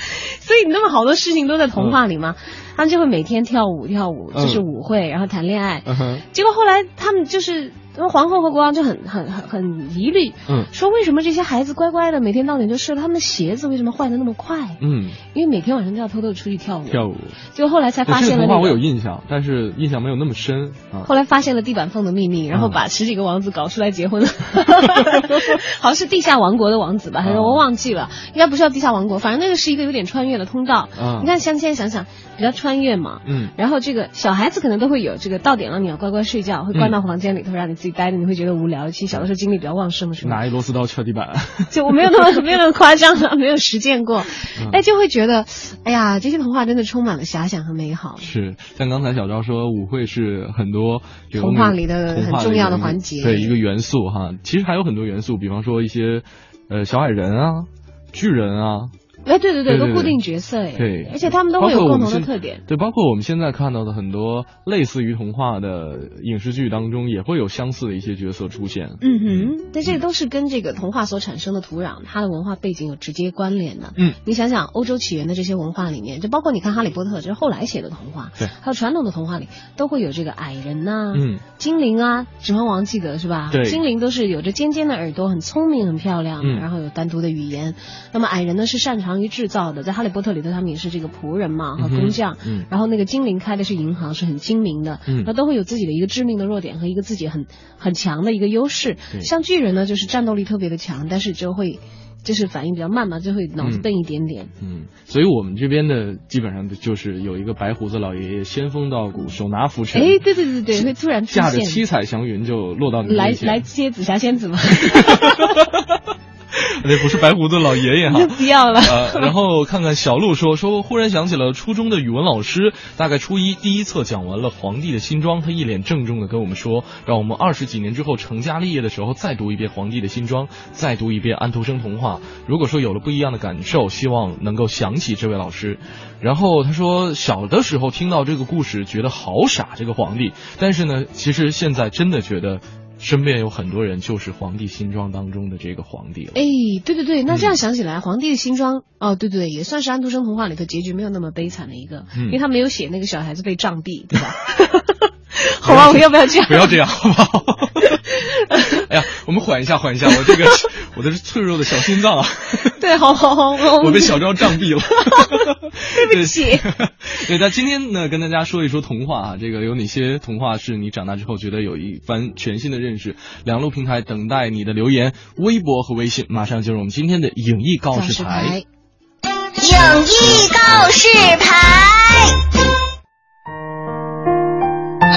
所以那么好多事情都在童话里嘛，他们就会每天跳舞跳舞，嗯就是舞会，然后谈恋爱。嗯结果后来他们就是皇后和国王就很很很很疑虑，嗯说为什么这些孩子乖乖的每天到点就睡了，他们的鞋子为什么坏的那么快？嗯，因为每天晚上都要偷偷出去跳舞。跳舞。就后来才发这个童话我现了那个有印象，但是印象没有那么深啊。后来发现了地板缝的秘密，然后嗯把十几个王子搞出来结婚了，好像是地下王国的王子吧，还是我忘记了，应该不是叫地下王国，反正那个是一个有点穿越的通道。嗯你看，像现在想想，比较穿越嘛，嗯然后这个小孩子可能都会有这个到点了你要乖乖睡觉，会关嗯到房间里头让你自己待着，你会觉得无聊。其实小的时候精力比较旺盛的时候，拿一螺丝刀敲地板。就我没有那么没有那么夸张了，没有实践过，嗯哎，就会觉得，哎呀，这些童话真的充满了遐想和美好。是，像刚才小昭说，舞会是很多童话里的很重要的环节对一个元素哈。其实还有很多元素，比方说一些呃小矮人啊、巨人啊，哎，对对对对都固定角色哎，对，而且他们都会有共同的特点。对，包括我们现在看到的很多类似于童话的影视剧当中，也会有相似的一些角色出现。嗯哼，但这个都是跟这个童话所产生的土壤，它的文化背景有直接关联的。嗯，你想想欧洲起源的这些文化里面，就包括你看《哈利波特》，这是后来写的童话，对还有传统的童话里都会有这个矮人呐、嗯，精灵啊，《指环王》记得是吧？对精灵都是有着尖尖的耳朵，很聪明、很漂亮，嗯然后有单独的语言。那么矮人呢是擅长于制造的，在《哈利波特》里头，他们也是这个仆人嘛和工匠。嗯然后那个精灵开的是银行，是很精明的，嗯那都会有自己的一个致命的弱点和一个自己很很强的一个优势。对像巨人呢，就是战斗力特别的强，但是就会就是反应比较慢嘛，就会脑子嗯笨一点点。嗯，所以我们这边的基本上就是有一个白胡子老爷爷，仙风道骨，手拿拂尘，哎，对对对对，会突然出驾着现七彩祥云就落到你来。来接紫霞仙子吗？那不是白胡子老爷爷哈。不要了。呃，然后看看小鹿说说，忽然想起了初中的语文老师，大概初一第一册讲完了皇帝的新装，他一脸郑重的跟我们说，让我们二十几年之后成家立业的时候再读一遍皇帝的新装，再读一遍安徒生童话。如果说有了不一样的感受，希望能够想起这位老师。然后他说，小的时候听到这个故事，觉得好傻这个皇帝，但是呢，其实现在真的觉得。身边有很多人就是《皇帝新装》当中的这个皇帝了。哎，对对对，那嗯这样想起来，皇帝的新装哦，对对，也算是安徒生童话里头结局没有那么悲惨的一个，嗯因为他没有写那个小孩子被杖毙，对吧？好吧，我要不要这样？不要这样，好不好？哎呀，我们缓一下，缓一下，我这个 我的脆弱的小心脏啊，对，好好好，我我被小昭杖毙了。对不起。对，那今天呢，跟大家说一说童话啊，这个有哪些童话是你长大之后觉得有一番全新的认识？两路平台等待你的留言，微博和微信。马上进入我们今天的影艺告示牌。影艺告示牌。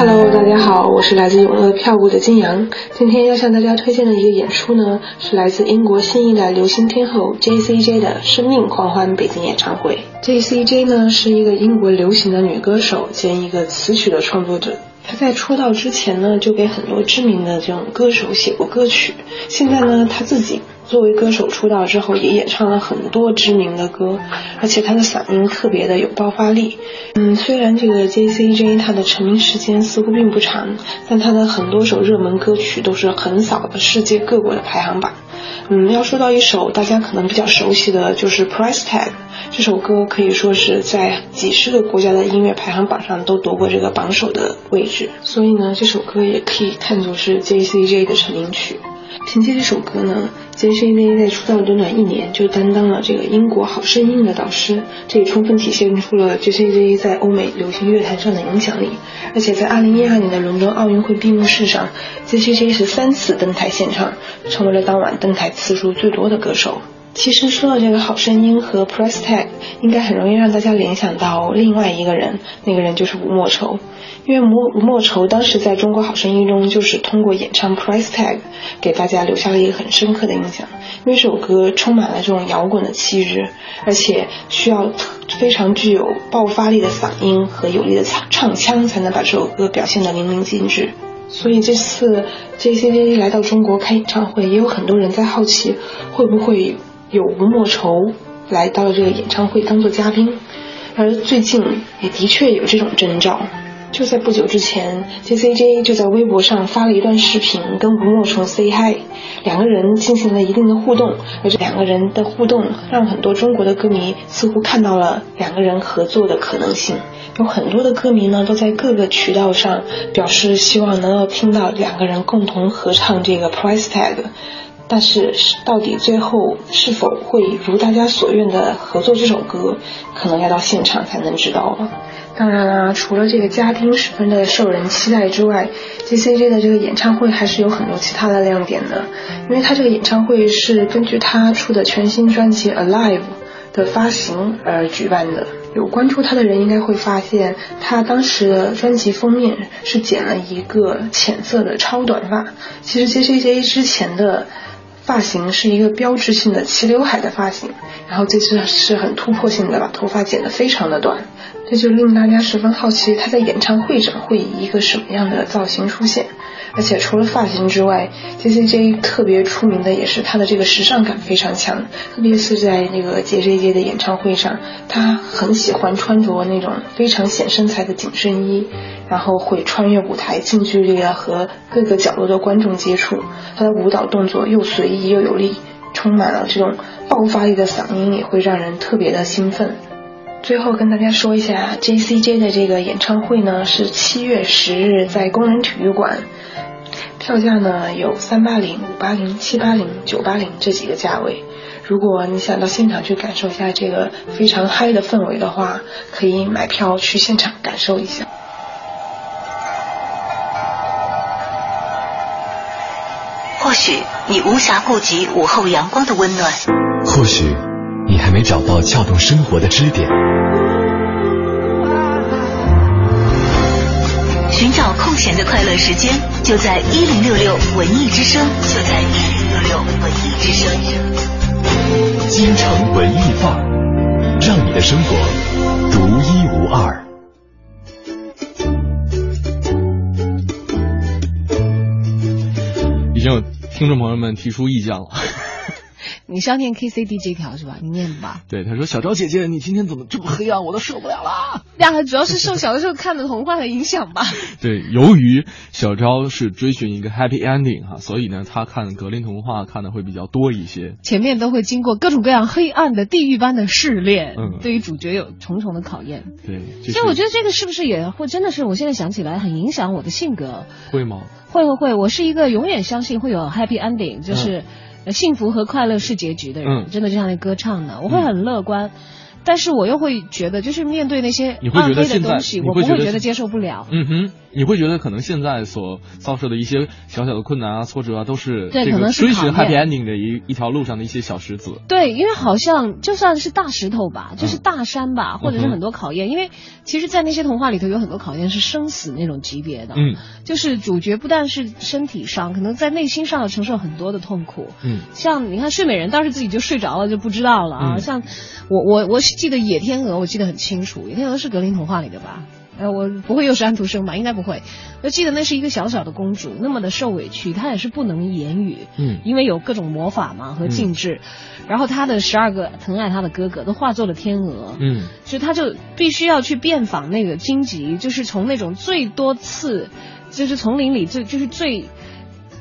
Hello，大家好，我是来自永乐票务的金阳。今天要向大家推荐的一个演出呢，是来自英国新一代流行天后 J.C.J 的生命狂欢北京演唱会。J.C.J 呢是一个英国流行的女歌手兼一个词曲的创作者。她在出道之前呢，就给很多知名的这种歌手写过歌曲。现在呢，她自己作为歌手出道之后，也演唱了很多知名的歌，而且他的嗓音特别的有爆发力。嗯，虽然这个 J.C.J 他的成名时间似乎并不长，但他的很多首热门歌曲都是横扫了世界各国的排行榜。嗯，要说到一首大家可能比较熟悉的就是《Price Tag》。这首歌可以说是在几十个国家的音乐排行榜上都夺过这个榜首的位置，所以呢，这首歌也可以看作是 J.C.J 的成名曲。凭借这首歌呢，J.C.J 在出道短短一年就担当了这个英国好声音的导师，这也充分体现出了 J.C.J 在欧美流行乐坛上的影响力。而且在2012年的伦敦奥运会闭幕式上，J.C.J 是三次登台献唱，成为了当晚登台次数最多的歌手。其实说到这个好声音和 Price Tag，应该很容易让大家联想到另外一个人，那个人就是吴莫愁。因为吴吴莫愁当时在中国好声音中就是通过演唱 Price Tag 给大家留下了一个很深刻的印象。因为这首歌充满了这种摇滚的气质，而且需要非常具有爆发力的嗓音和有力的唱唱腔才能把这首歌表现得淋漓尽致。所以这次 J.C.J 来到中国开演唱会，也有很多人在好奇会不会有吴莫愁来到了这个演唱会当做嘉宾，而最近也的确有这种征兆。就在不久之前，J.C.J 就在微博上发了一段视频，跟吴莫愁 say hi，两个人进行了一定的互动，而这两个人的互动让很多中国的歌迷似乎看到了两个人合作的可能性。有很多的歌迷呢都在各个渠道上表示希望能够听到两个人共同合唱这个 Price Tag。但是到底最后是否会如大家所愿的合作这首歌，可能要到现场才能知道了。当然啦，除了这个嘉宾十分的受人期待之外，J.C.J 的这个演唱会还是有很多其他的亮点的，因为他这个演唱会是根据他出的全新专辑《Alive》的发行而举办的。有关注他的人应该会发现，他当时的专辑封面是剪了一个浅色的超短发。其实 J.C.J 之前的发型是一个标志性的齐刘海的发型，然后这次是很突破性的把头发剪得非常的短，这就令大家十分好奇他在演唱会上会以一个什么样的造型出现。而且除了发型之外，J.C.J 特别出名的也是他的这个时尚感非常强，特别是在那个 J J J 的演唱会上，他很喜欢穿着那种非常显身材的紧身衣，然后会穿越舞台，近距离的和各个角落的观众接触。他的舞蹈动作又随意又有力，充满了这种爆发力的嗓音，也会让人特别的兴奋。最后跟大家说一下，J.C.J 的这个演唱会呢是七月十日在工人体育馆。票价呢有三八零、五八零、七八零、九八零这几个价位。如果你想到现场去感受一下这个非常嗨的氛围的话，可以买票去现场感受一下。或许你无暇顾及午后阳光的温暖，或许你还没找到撬动生活的支点。寻找空闲的快乐时间，就在一零六六文艺之声，就在一零六六文艺之声。京城文艺范儿，让你的生活独一无二。已经有听众朋友们提出意见了。你是要念 K C D 这条是吧？你念吧。对，他说：“小昭姐姐，你今天怎么这么黑暗？我都受不了了。”呀，主要是受小的时候看的童话的影响吧。对，由于小昭是追寻一个 happy ending 哈，所以呢，他看格林童话看的会比较多一些。前面都会经过各种各样黑暗的地狱般的试炼，嗯，对于主角有重重的考验。对，其实我觉得这个是不是也会真的是我现在想起来很影响我的性格？会吗？会会会，我是一个永远相信会有 happy ending，就是。嗯幸福和快乐是结局的人，嗯、真的就像那歌唱的，我会很乐观，嗯、但是我又会觉得，就是面对那些暗黑的东西，我不会觉得接受不了。嗯哼，你会觉得可能现在所遭受的一些小小的困难啊、挫折啊，都是对这个可能是追寻 happy ending 的一一条路上的一些小石子。对，因为好像就算是大石头吧，就是大山吧，或者是很多考验，因为其实，在那些童话里头有很多考验是生死那种级别的，嗯就是主角不但是身体上，可能在内心上要承受很多的痛苦。嗯像你看睡美人，当时自己就睡着了就不知道了啊。嗯像我我我记得野天鹅，我记得很清楚，野天鹅是格林童话里的吧？呃，我不会又是安徒生吧？应该不会。我记得那是一个小小的公主，那么的受委屈，她也是不能言语，嗯因为有各种魔法嘛和禁制。然后她的十二个疼爱她的哥哥都化作了天鹅，嗯所以她就必须要去遍访那个荆棘，就是从那种最多次，就是丛林里最就是最。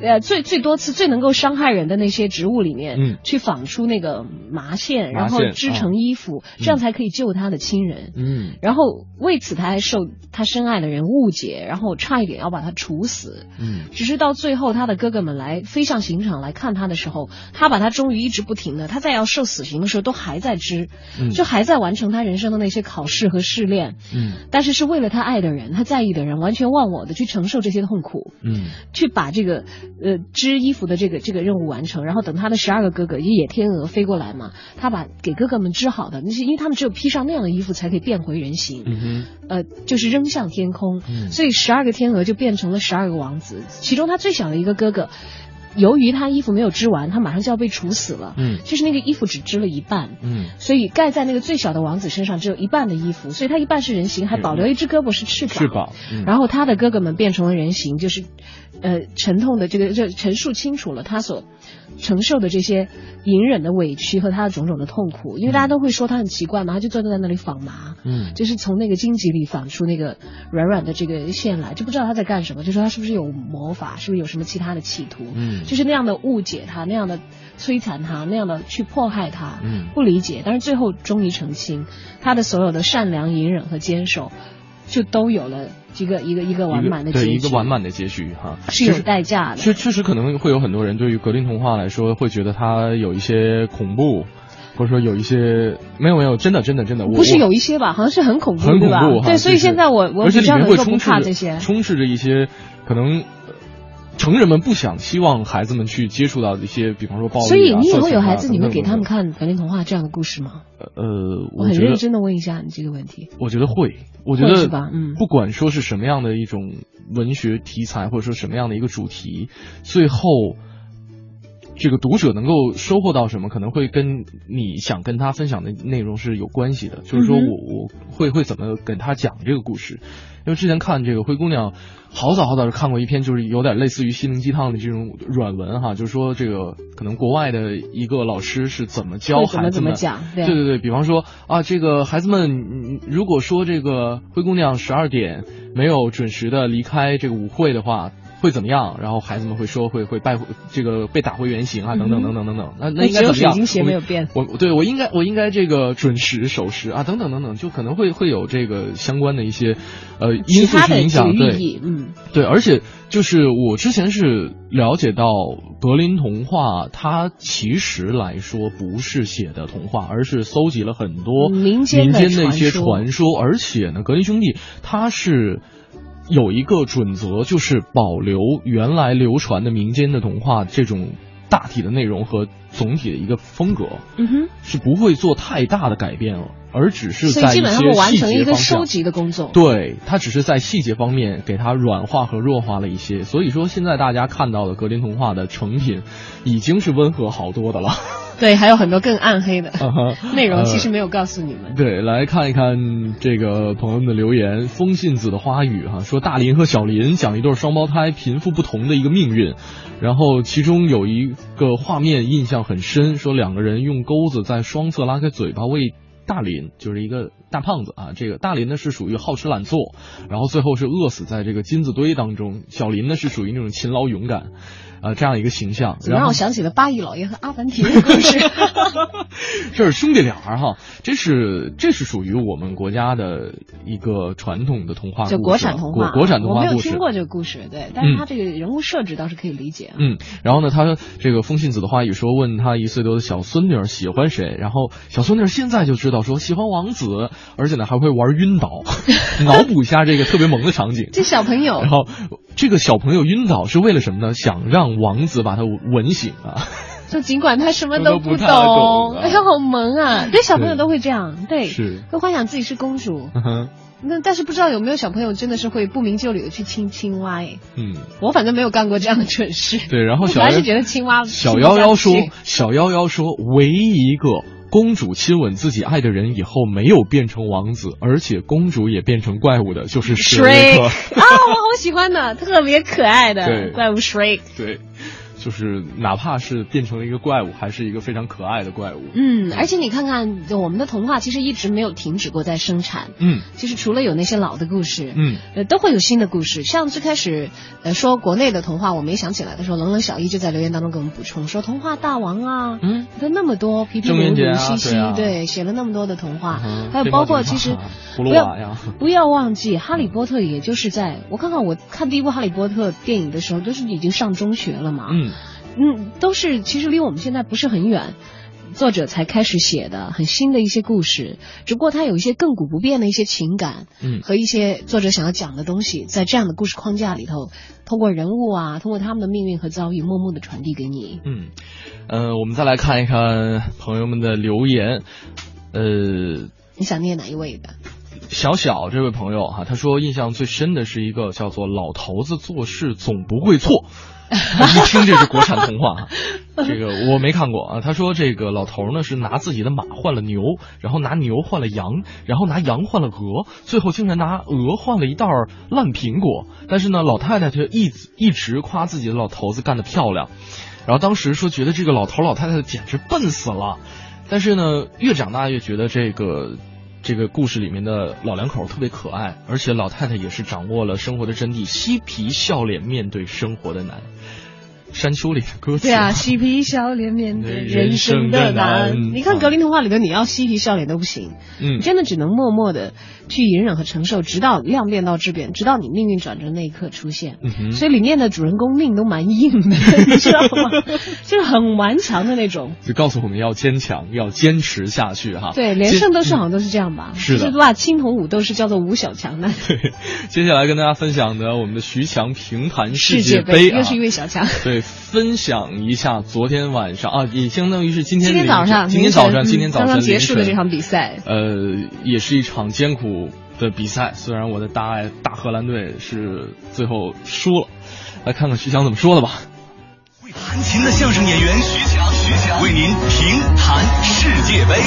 呃，最最多次最能够伤害人的那些植物里面，嗯去纺出那个麻线，然后织成衣服，这样才可以救他的亲人。嗯然后为此他还受他深爱的人误解，然后差一点要把他处死。嗯只是到最后，他的哥哥们来飞上刑场来看他的时候，他把他终于一直不停的，他在要受死刑的时候都还在织，嗯就还在完成他人生的那些考试和试炼。嗯但是是为了他爱的人，他在意的人，完全忘我的去承受这些痛苦。嗯去把这个呃织衣服的这个这个任务完成，然后等他的十二个哥哥以野天鹅飞过来嘛，他把给哥哥们织好的那些，因为他们只有披上那样的衣服才可以变回人形，嗯哼呃，就是扔向天空，嗯所以十二个天鹅就变成了十二个王子，其中他最小的一个哥哥。由于他衣服没有织完，他马上就要被处死了。嗯就是那个衣服只织了一半，嗯所以盖在那个最小的王子身上只有一半的衣服，所以他一半是人形，还保留一只胳膊是翅膀。翅膀嗯然后他的哥哥们变成了人形，就是，呃，沉痛的这个这陈述清楚了他所承受的这些隐忍的委屈和他的种种的痛苦，因为大家都会说他很奇怪嘛，他就坐在那里纺麻，嗯。就是从那个荆棘里纺出那个软软的这个线来，就不知道他在干什么，就说他是不是有魔法，是不是有什么其他的企图，嗯。就是那样的误解他，那样的摧残他，那样的去迫害他，嗯。不理解，但是最后终于澄清，他的所有的善良、隐忍和坚守，就都有了一个一个一个完满的结局，对一个完满的结局哈，是有代价的。确确实可能会有很多人对于格林童话来说会觉得它有一些恐怖，或者说有一些没有没有真的真的真的我不是有一些吧，好像是很恐怖，很恐对吧？怖哈，对，所以现在我我而且里面比较能够不会充斥着怕这些。充斥着一些可能。呃成人们不想希望孩子们去接触到的一些，比方说暴力啊、所以你以后有孩子，你会给他们看格林童话这样的故事吗？呃，我很认真的问一下你这个问题。我觉得会，我觉得是吧嗯不管说是什么样的一种文学题材，或者说什么样的一个主题，最后这个读者能够收获到什么，可能会跟你想跟他分享的内容是有关系的。就是说我我会会怎么跟他讲这个故事，因为之前看这个灰姑娘，好早好早就看过一篇，就是有点类似于心灵鸡汤的这种软文哈，就是说这个可能国外的一个老师是怎么教孩子们，怎么讲对对对对，比方说啊，这个孩子们，嗯如果说这个灰姑娘十二点没有准时的离开这个舞会的话。会怎么样？然后孩子们会说会会败回这个被打回原形啊，等等等等等等。那那怎么样？水晶鞋我没有变我对我应该我应该这个准时守时啊，等等等等，就可能会会有这个相关的一些呃因素去影响。对，嗯，对，而且就是我之前是了解到格林童话，它其实来说不是写的童话，而是搜集了很多民间的的一些传说，而且呢，格林兄弟他是。有一个准则，就是保留原来流传的民间的童话这种大体的内容和总体的一个风格，嗯哼，是不会做太大的改变了，而只是所以基在一些本上完细成一个节方向收集的工作。对，它只是在细节方面给它软化和弱化了一些，所以说现在大家看到的格林童话的成品，已经是温和好多的了。对，还有很多更暗黑的啊 内容，其实呃没有告诉你们。对，来看一看这个朋友们的留言。风信子的花语哈、说大林和小林讲一对双胞胎贫富不同的一个命运，然后其中有一个画面印象很深，说两个人用钩子在双侧拉开嘴巴喂。大林就是一个大胖子啊，这个大林呢是属于好吃懒做，然后最后是饿死在这个金子堆当中。小林呢是属于那种勤劳勇敢，啊这样一个形象。然后让我想起了八一老爷和阿凡提的故事？这是兄弟俩儿哈，这是这是属于我们国家的一个传统的童话故事，就国产童话，国国产童我没有话故事。听过这个故事，对，但是他这个人物设置倒是可以理解啊。嗯，然后呢，他这个风信子的话语说，问他一岁多的小孙女儿喜欢谁，然后小孙女儿现在就知道说喜欢王子，而且呢还会玩晕倒，脑补一下这个特别萌的场景。这小朋友然，后这个小朋友晕倒是为了什么呢？想让王子把他吻醒啊。就尽管他什么都都不懂哎呀，好萌啊！对，小朋友都会这样，对，是会幻想自己是公主。嗯那但是不知道有没有小朋友真的是会不明就里的去亲青蛙？哎，嗯，我反正没有干过这样的蠢事。对，然后小我本来是觉得青蛙小夭夭说小夭夭说，唯一一个公主亲吻自己爱的人以后没有变成王子，而且公主也变成怪物的，就是 Shrek。啊，我好喜欢的，特别可爱的怪物 Shrek。对，就是哪怕是变成了一个怪物，还是一个非常可爱的怪物。嗯，而且你看看，我们的童话其实一直没有停止过在生产。嗯。其实除了有那些老的故事，嗯，呃，都会有新的故事。像最开始，呃，说国内的童话，我没想起来的时候，冷冷小一就在留言当中给我们补充说，童话大王啊，嗯，都那么多，皮皮鲁鲁、西西，对写了那么多的童话，嗯还有包括其实不要 不要忘记，哈利波特也就是在我看看我看第一部哈利波特电影的时候，都是已经上中学了嘛，嗯嗯，都是其实离我们现在不是很远。作者才开始写的很新的一些故事，只不过他有一些亘古不变的一些情感，嗯和一些作者想要讲的东西，在这样的故事框架里头，通过人物啊，通过他们的命运和遭遇，默默的传递给你。嗯，呃，我们再来看一看朋友们的留言，呃。你想念哪一位的？小小这位朋友哈、他说印象最深的是一个叫做“老头子做事总不会错”，一听这是国产童话，这个我没看过啊。他说这个老头呢是拿自己的马换了牛，然后拿牛换了羊，然后拿羊换了鹅，最后竟然拿鹅换了一袋烂苹果。但是呢，老太太却一直一直夸自己的老头子干得漂亮，然后当时说觉得这个老头老太太简直笨死了。但是呢，越长大越觉得这个这个故事里面的老两口特别可爱，而且老太太也是掌握了生活的真谛，嬉皮笑脸面对生活的难。山丘里的歌词，对啊，嬉皮笑脸面对人生的难。你看格林童话里头，你要嬉皮笑脸都不行，嗯。你真的只能默默的去隐忍和承受，直到量变到质变，直到你命运转折那一刻出现。所以里面的主人公命都蛮硬的，你知道吗？就是很顽强的那种。就告诉我们要坚强，要坚持下去哈。对，连接圣斗士好像都是这样吧？是的就是把青铜武斗士叫做吴小强的 接下来跟大家分享的我们的徐强平盘世界杯，啊又是一位小强。对，分享一下昨天晚上啊，也相当于是今天今天早上，今天早上，今天早晨刚刚结束的这场比赛，呃，也是一场艰苦的比赛。虽然我的大爱大荷兰队是最后输了，来看看徐强怎么说的吧。会弹琴的相声演员徐强，徐强为您评弹世界杯。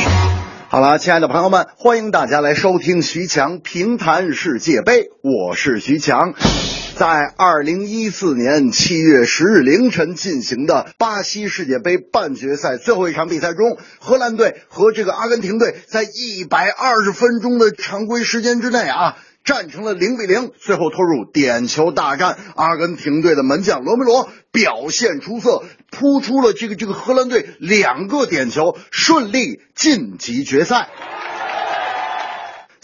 好了，亲爱的朋友们，欢迎大家来收听徐强评弹世界杯，我是徐强。在二零一四年七月十日凌晨进行的巴西世界杯半决赛最后一场比赛中，荷兰队和这个阿根廷队在一百二十分钟的常规时间之内啊。战成了零比零，最后拖入点球大战。阿根廷队的门将罗梅罗表现出色，扑出了这个这个荷兰队两个点球，顺利晋级决赛。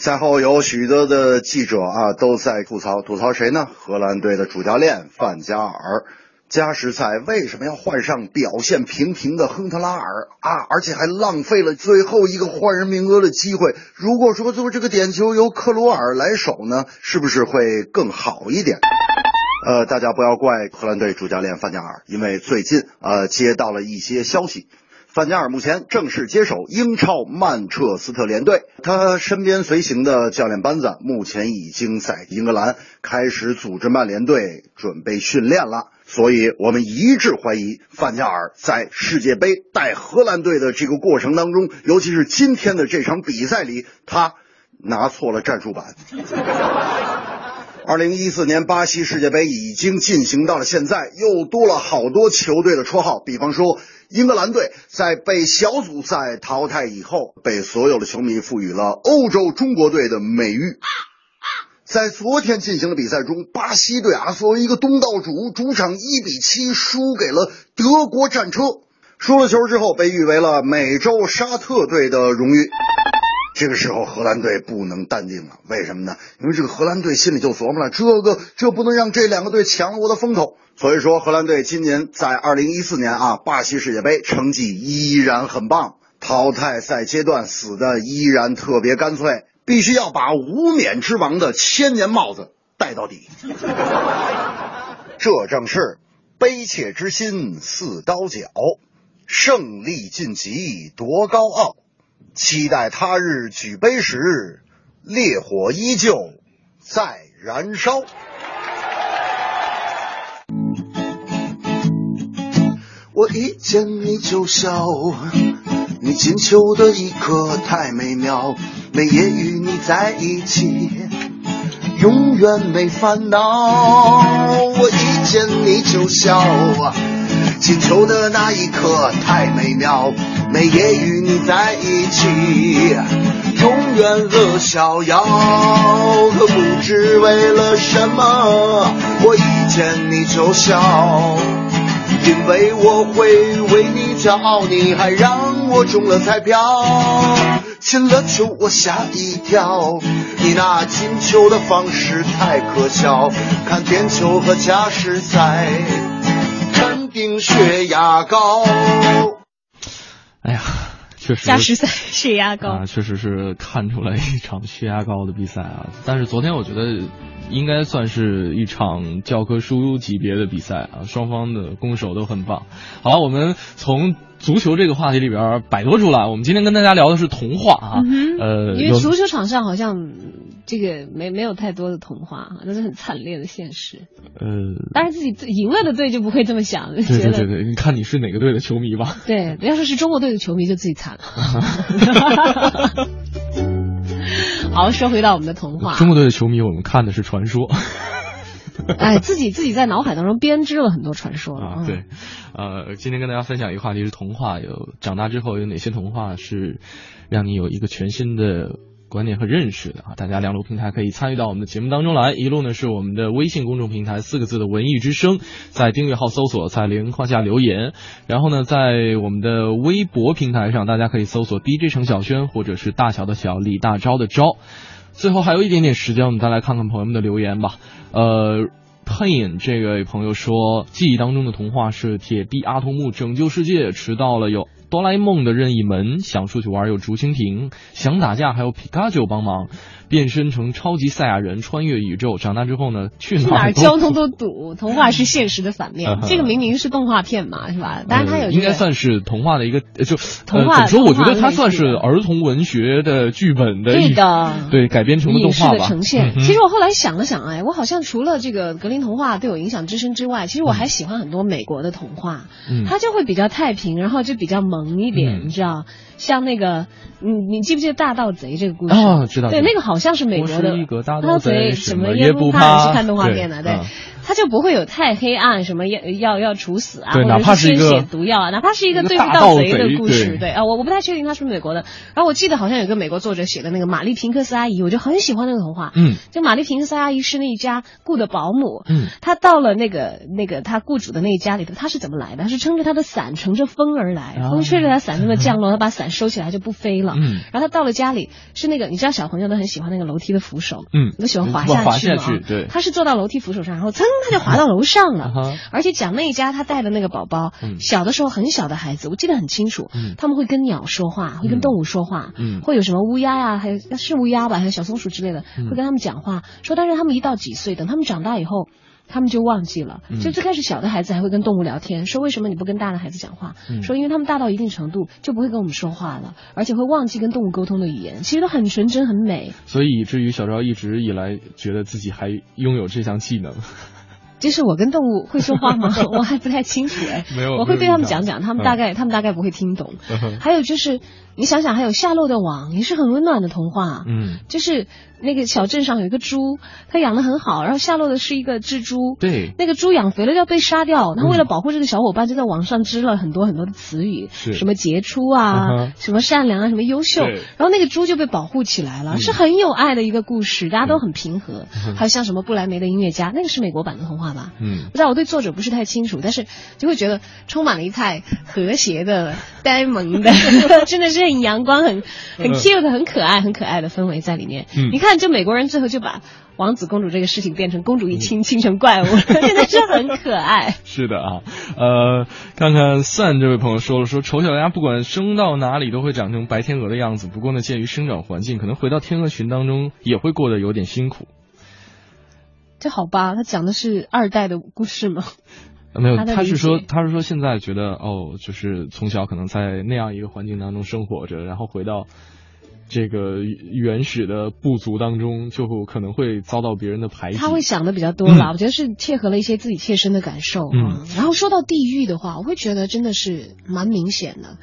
赛后有许多的记者啊都在吐槽，吐槽谁呢？荷兰队的主教练范加尔。加时赛为什么要换上表现平平的亨特拉尔啊？而且还浪费了最后一个换人名额的机会。如果说最后这个点球由克罗尔来守呢，是不是会更好一点？呃，大家不要怪荷兰队主教练范加尔，因为最近呃接到了一些消息。范加尔目前正式接手英超曼彻斯特联队，他身边随行的教练班子目前已经在英格兰开始组织曼联队准备训练了。所以我们一致怀疑范加尔在世界杯带荷兰队的这个过程当中，尤其是今天的这场比赛里，他拿错了战术板。二零一四年巴西世界杯已经进行到了现在，又多了好多球队的绰号，比方说英格兰队在被小组赛淘汰以后，被所有的球迷赋予了欧洲中国队的美誉。在昨天进行的比赛中，巴西队啊作为一个东道主，主场一比七输给了德国战车。输了球之后，被誉为了美洲沙特队的荣誉。这个时候，荷兰队不能淡定了，为什么呢？因为这个荷兰队心里就琢磨了，这个这不能让这两个队抢了我的风头。所以说，荷兰队今年在二零一四年啊巴西世界杯成绩依然很棒。淘汰赛阶段死的依然特别干脆，必须要把无冕之王的千年帽子戴到底。这正是悲切之心似刀绞，胜利晋级多高傲。期待他日举杯时，烈火依旧在燃烧。一见你就笑，你进球的一刻太美妙，每夜与你在一起，永远没烦恼。我一见你就笑，进球的那一刻太美妙，每夜与你在一起，永远乐逍遥。可不知为了什么，我一见你就笑。因为我会为你骄傲，你还让我中了彩票，进了球我吓一跳，你那进球的方式太可笑，看点球和加时赛，肯定血压高。哎呀，确实加时赛血压高啊，确实是看出来一场血压高的比赛啊。但是昨天我觉得。应该算是一场教科书级别的比赛啊，双方的攻守都很棒。好，我们从足球这个话题里边摆脱出来，我们今天跟大家聊的是童话啊。呃，因为足球场上好像这个没没有太多的童话，那是很惨烈的现实。呃，但是自己赢了的队就不会这么想，对对对对，你看你是哪个队的球迷吧？对，要说是中国队的球迷就自己惨了。好，说回到我们的童话。中国队的球迷，我们看的是传说。哎，自己自己在脑海当中编织了很多传说啊。对，呃，今天跟大家分享一个话题是童话，有长大之后有哪些童话是让你有一个全新的。观念和认识的啊，大家两路平台可以参与到我们的节目当中来。一路呢是我们的微信公众平台四个字的文艺之声，在订阅号搜索“彩铃”框下留言。然后呢，在我们的微博平台上，大家可以搜索 DJ 程小轩或者是大小的小李大钊的钊。最后还有一点点时间，我们再来看看朋友们的留言吧。呃，Pain 这位朋友说，记忆当中的童话是铁臂阿童木拯救世界，迟到了有。哆啦 A 梦的任意门，想出去玩有竹蜻蜓，想打架还有皮卡丘帮忙，变身成超级赛亚人穿越宇宙。长大之后呢，去哪儿交通都堵。童话是现实的反面，这个明明是动画片嘛，是吧？当然它有应该算是童话的一个，就童话。说我觉得它算是儿童文学的剧本的，对的，对改编成的动画吧。呈现。其实我后来想了想，哎，我好像除了这个格林童话对我影响之深之外，其实我还喜欢很多美国的童话，嗯它就会比较太平，然后就比较萌。萌一点，你知道，像那个，你你记不记得大盗贼这个故事？哦，知道。对，那个好像是美国的大盗贼，什么也不怕，是看动画片的，对。他就不会有太黑暗，什么要要要处死啊，或者是鲜血毒药啊，哪怕是一个对付盗贼的故事，对啊，我我不太确定他是美国的。然后我记得好像有个美国作者写的那个玛丽平克斯阿姨，我就很喜欢那个童话。嗯，就玛丽平克斯阿姨是那一家雇的保姆。嗯，她到了那个那个她雇主的那一家里头，她是怎么来的？她是撑着她的伞，乘着风而来，风吹着她伞那么降落，她把伞收起来就不飞了。嗯，然后他到了家里，是那个你知道小朋友都很喜欢那个楼梯的扶手，嗯，都喜欢滑下去嘛。对，他是坐到楼梯扶手上，然后噌，他就滑到楼上。上了，而且讲那一家他带的那个宝宝，小的时候很小的孩子，我记得很清楚，嗯他们会跟鸟说话，会跟动物说话，嗯会有什么乌鸦呀，还有是乌鸦吧，还有小松鼠之类的，会跟他们讲话。说但是他们一到几岁，等他们长大以后，他们就忘记了。就最开始小的孩子还会跟动物聊天，说为什么你不跟大的孩子讲话？说因为他们大到一定程度就不会跟我们说话了，而且会忘记跟动物沟通的语言，其实都很纯真很美。所以以至于小昭一直以来觉得自己还拥有这项技能。就是我跟动物会说话吗？我还不太清楚哎。没有，我会对他们讲讲，他们大概他们大概不会听懂。还有就是，你想想，还有夏洛的网也是很温暖的童话。嗯，就是那个小镇上有一个猪，它养的很好，然后夏洛的是一个蜘蛛。对。那个猪养肥了要被杀掉，他为了保护这个小伙伴，就在网上织了很多很多的词语，什么杰出啊，什么善良啊，什么优秀。然后那个猪就被保护起来了，是很有爱的一个故事，大家都很平和。还有像什么布莱梅的音乐家，那个是美国版的童话。吧，嗯，不知道我对作者不是太清楚，但是就会觉得充满了一派和谐的 呆萌的，真的是很阳光、很很 cute、很可爱、很可爱的氛围在里面。嗯你看，就美国人最后就把王子公主这个事情变成公主一亲亲成怪物，真的是很可爱。是的啊，呃，看看 Sun 这位朋友说了，说丑小鸭不管生到哪里都会长成白天鹅的样子，不过呢，鉴于生长环境，可能回到天鹅群当中也会过得有点辛苦。这好吧，他讲的是二代的故事吗？呃没有，他是说，他是说现在觉得哦，就是从小可能在那样一个环境当中生活着，然后回到这个原始的部族当中，就可能会遭到别人的排挤。他会想的比较多啦，我觉得是切合了一些自己切身的感受。嗯然后说到地域的话，我会觉得真的是蛮明显的。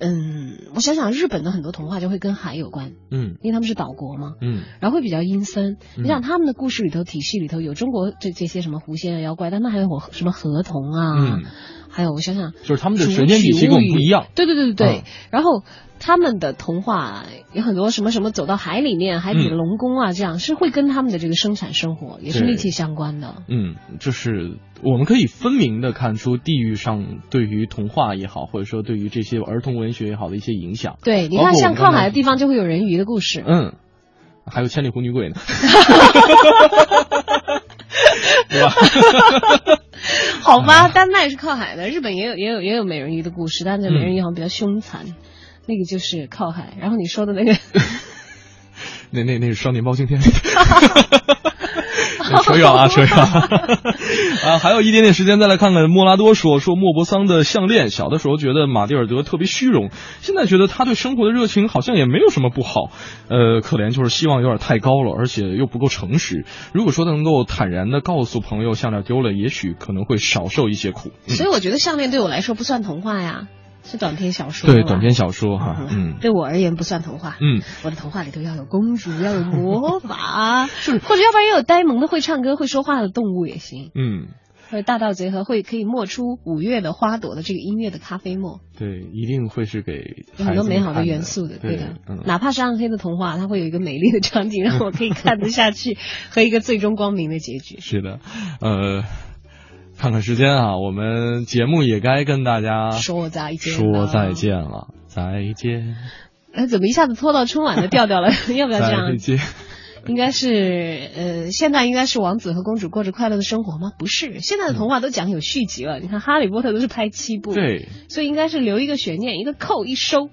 嗯，我想想，日本的很多童话就会跟海有关，嗯。因为他们是岛国嘛，嗯。然后会比较阴森。嗯。你想他们的故事里头、体系里头有中国这这些什么狐仙啊、妖怪，但那还有我什么河童啊，嗯，还有我想想，就是他们的神仙体系跟我们不一样。对对对对对，嗯。然后他们的童话有很多什么什么走到海里面，海底的龙宫啊，这样是会跟他们的这个生产生活也是密切相关的。嗯，就是我们可以分明的看出地域上对于童话也好，或者说对于这些儿童文学也好的一些影响。对，你看像靠海的地方就会有人鱼的故事。嗯，还有千里狐女鬼呢，对吧？好吧，丹麦是靠海的，日本也有也有也有美人鱼的故事，但是美人鱼好像比较凶残，那个就是靠海。然后你说的那个 那那那是双年包青天。扯远了啊，扯远了啊！还有一点点时间，再来看看莫拉多说说莫泊桑的项链。小的时候觉得马蒂尔德特别虚荣，现在觉得他对生活的热情好像也没有什么不好。呃，可怜就是希望有点太高了，而且又不够诚实。如果说能够坦然的告诉朋友项链丢了，也许可能会少受一些苦。嗯所以我觉得项链对我来说不算童话呀，是短篇小说。对，短篇小说哈，嗯。对我而言不算童话。嗯，我的童话里头要有公主，要有魔法，或者要不然也有呆萌的会唱歌、会说话的动物也行。嗯，或者大道结合会可以磨出五月的花朵的这个音乐的咖啡沫，对，一定会是给有很多美好的的元素的，对的。嗯，哪怕是暗黑的童话，它会有一个美丽的场景让我可以看得下去，和一个最终光明的结局。是的，呃，看看时间啊，我们节目也该跟大家说再见，说再见了，再见。哎，怎么一下子拖到春晚的调调了？要不要这样再？见。应该是呃，现在应该是王子和公主过着快乐的生活吗？不是，现在的童话都讲有续集了。你看《哈利波特》都是拍七部，对，所以应该是留一个悬念，一个扣一收。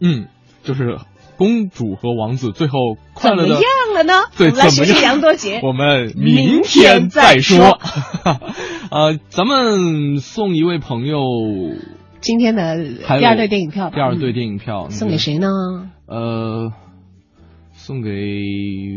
嗯，就是公主和王子最后快乐的怎么样了呢？对，怎么样杨多杰。我们明天再说。呃，咱们送一位朋友今天的第二对电影票吧，第二对嗯电影票送给谁呢？呃，送给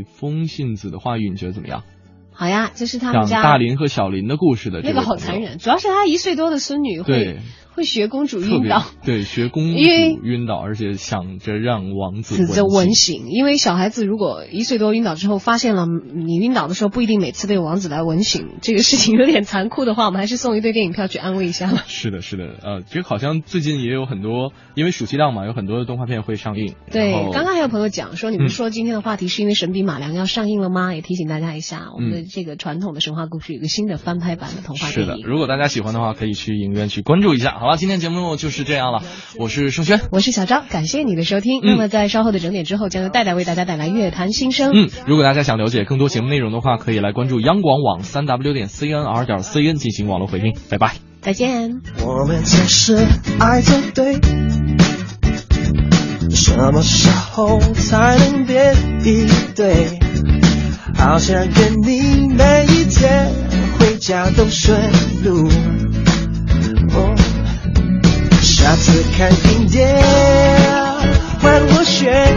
风信子的话语，你觉得怎么样？好呀，这是他们讲家大林和小林的故事的那个好残忍，主要是他一岁多的孙女会对会学公主晕倒。对，学公主晕倒，而且想着让王子指着吻吻醒，因为小孩子如果一岁多晕倒之后，发现了你晕倒的时候不一定每次都有王子来吻醒，这个事情有点残酷的话，我们还是送一对电影票去安慰一下吧。是的，是的，呃，其实好像最近也有很多，因为暑期档嘛，有很多的动画片会上映。对，刚刚还有朋友讲说，你们嗯说今天的话题是因为《神笔马良》要上映了吗？也提醒大家一下，我们的嗯这个传统的神话故事有一个新的翻拍版的童话是的，如果大家喜欢的话，可以去影院去关注一下。好了，今天节目就是这样了，我是盛轩。我是小张，感谢你的收听。嗯那么在稍后的整点之后，将由戴戴为大家带来乐坛新生。嗯，如果大家想了解更多节目内容的话，可以来关注央广网三 w 点 cnr 点 cn 进行网络回听。拜拜。再见。我们只是爱着对，什么时候才能别一对？好想跟你每一天回家都顺路。下次看影碟换我选，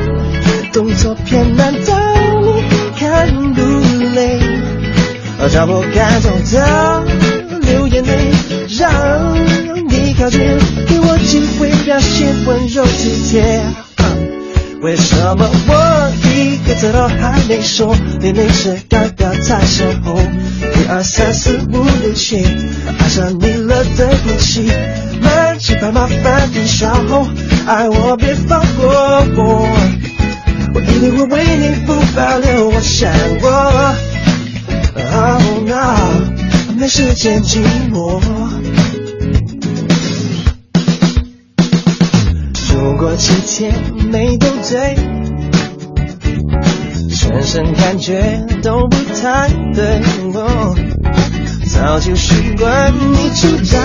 动作片难道你看不累？而脚步感动的流眼泪，让你靠近，给我机会表现温柔体贴。为什么我一个字都还没说，你每次刚刚在身后，一二三四五六七，爱上你了，对不起，慢只怕麻烦你稍后，爱我别放过我，我一定会为你不保留，我想我。Oh no，没时间寂寞。如果几天没动嘴，全身感觉都不太对，哦早就习惯你出招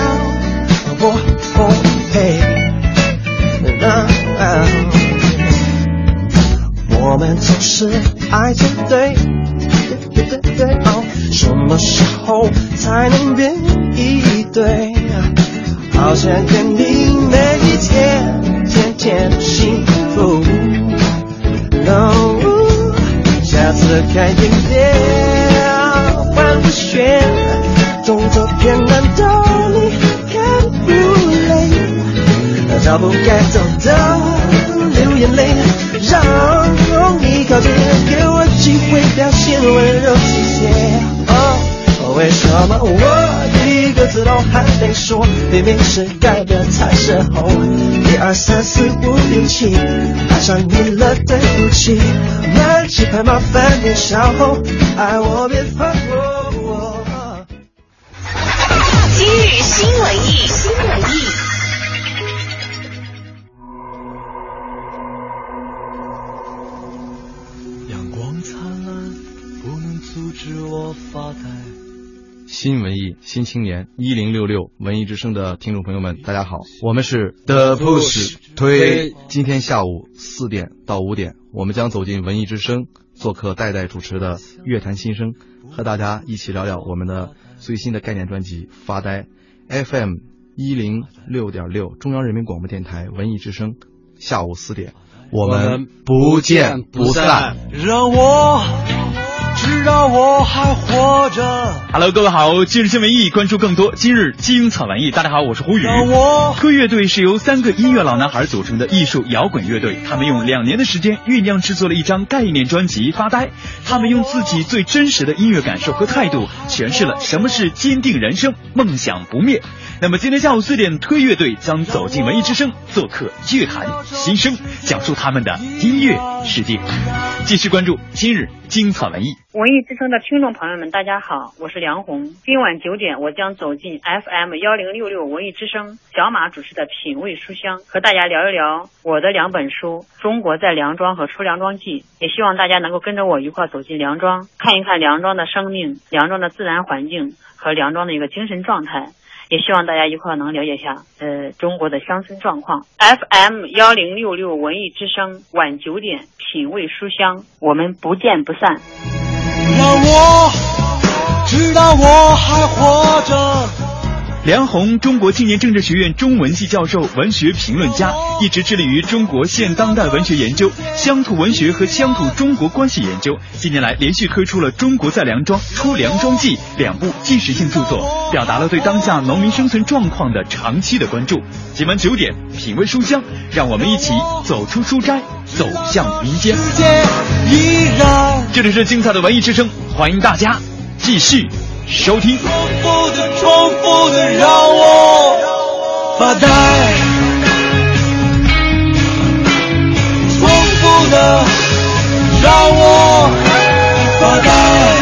我奉陪。我们总是爱作对，对对对对哦，什么时候才能变一对？好想跟你每一天天天幸福。哦，下次开点点，找不该走的流眼泪，让你靠近，给我机会表现温柔体贴。哦，为什么我一个字都还没说，明明是该的才是后，一二三四五六七，爱上你了，对不起，慢起拍麻烦你稍后，爱我别放过我。今日新文艺，新文艺。发呆。新文艺新青年一零六六文艺之声的听众朋友们，大家好，我们是 The Push 推。今天下午四点到五点，我们将走进文艺之声，做客代代主持的乐坛新生，和大家一起聊聊我们的最新的概念专辑《发呆》。FM 一零六点六，中央人民广播电台文艺之声，下午四点，我们不见不散。让我知道我还活着。Hello，各位好，今日新文艺关注更多今日精彩文艺。大家好，我是胡宇。推乐队是由三个音乐老男孩组成的艺术摇滚乐队，他们用两年的时间酝酿制作了一张概念专辑《发呆》。他们用自己最真实的音乐感受和态度，诠释了什么是坚定人生、梦想不灭。那么今天下午四点，推乐队将走进文艺之声，做客乐坛新生，讲述他们的音乐世界。继续关注今日精彩文艺。文艺之声的听众朋友们，大家好，我是梁红。今晚九点，我将走进 FM 幺零六六文艺之声，小马主持的品味书香，和大家聊一聊我的两本书《中国在梁庄》和《出梁庄记》。也希望大家能够跟着我一块走进梁庄，看一看梁庄的生命、梁庄的自然环境和梁庄的一个精神状态。也希望大家一块能了解一下，呃，中国的乡村状况。FM 幺零六六文艺之声，晚九点，品味书香，我们不见不散。让我知道我还活着。梁红，中国青年政治学院中文系教授、文学评论家，一直致力于中国现当代文学研究、乡土文学和乡土中国关系研究。近年来，连续推出了《中国在梁庄》《出梁庄记》两部纪实性著作，表达了对当下农民生存状况的长期的关注。今晚九点，品味书香，让我们一起走出书斋，走向民间。这里是精彩的文艺之声，欢迎大家继续手提，重复的重复的让我发呆。重复的让我。发呆。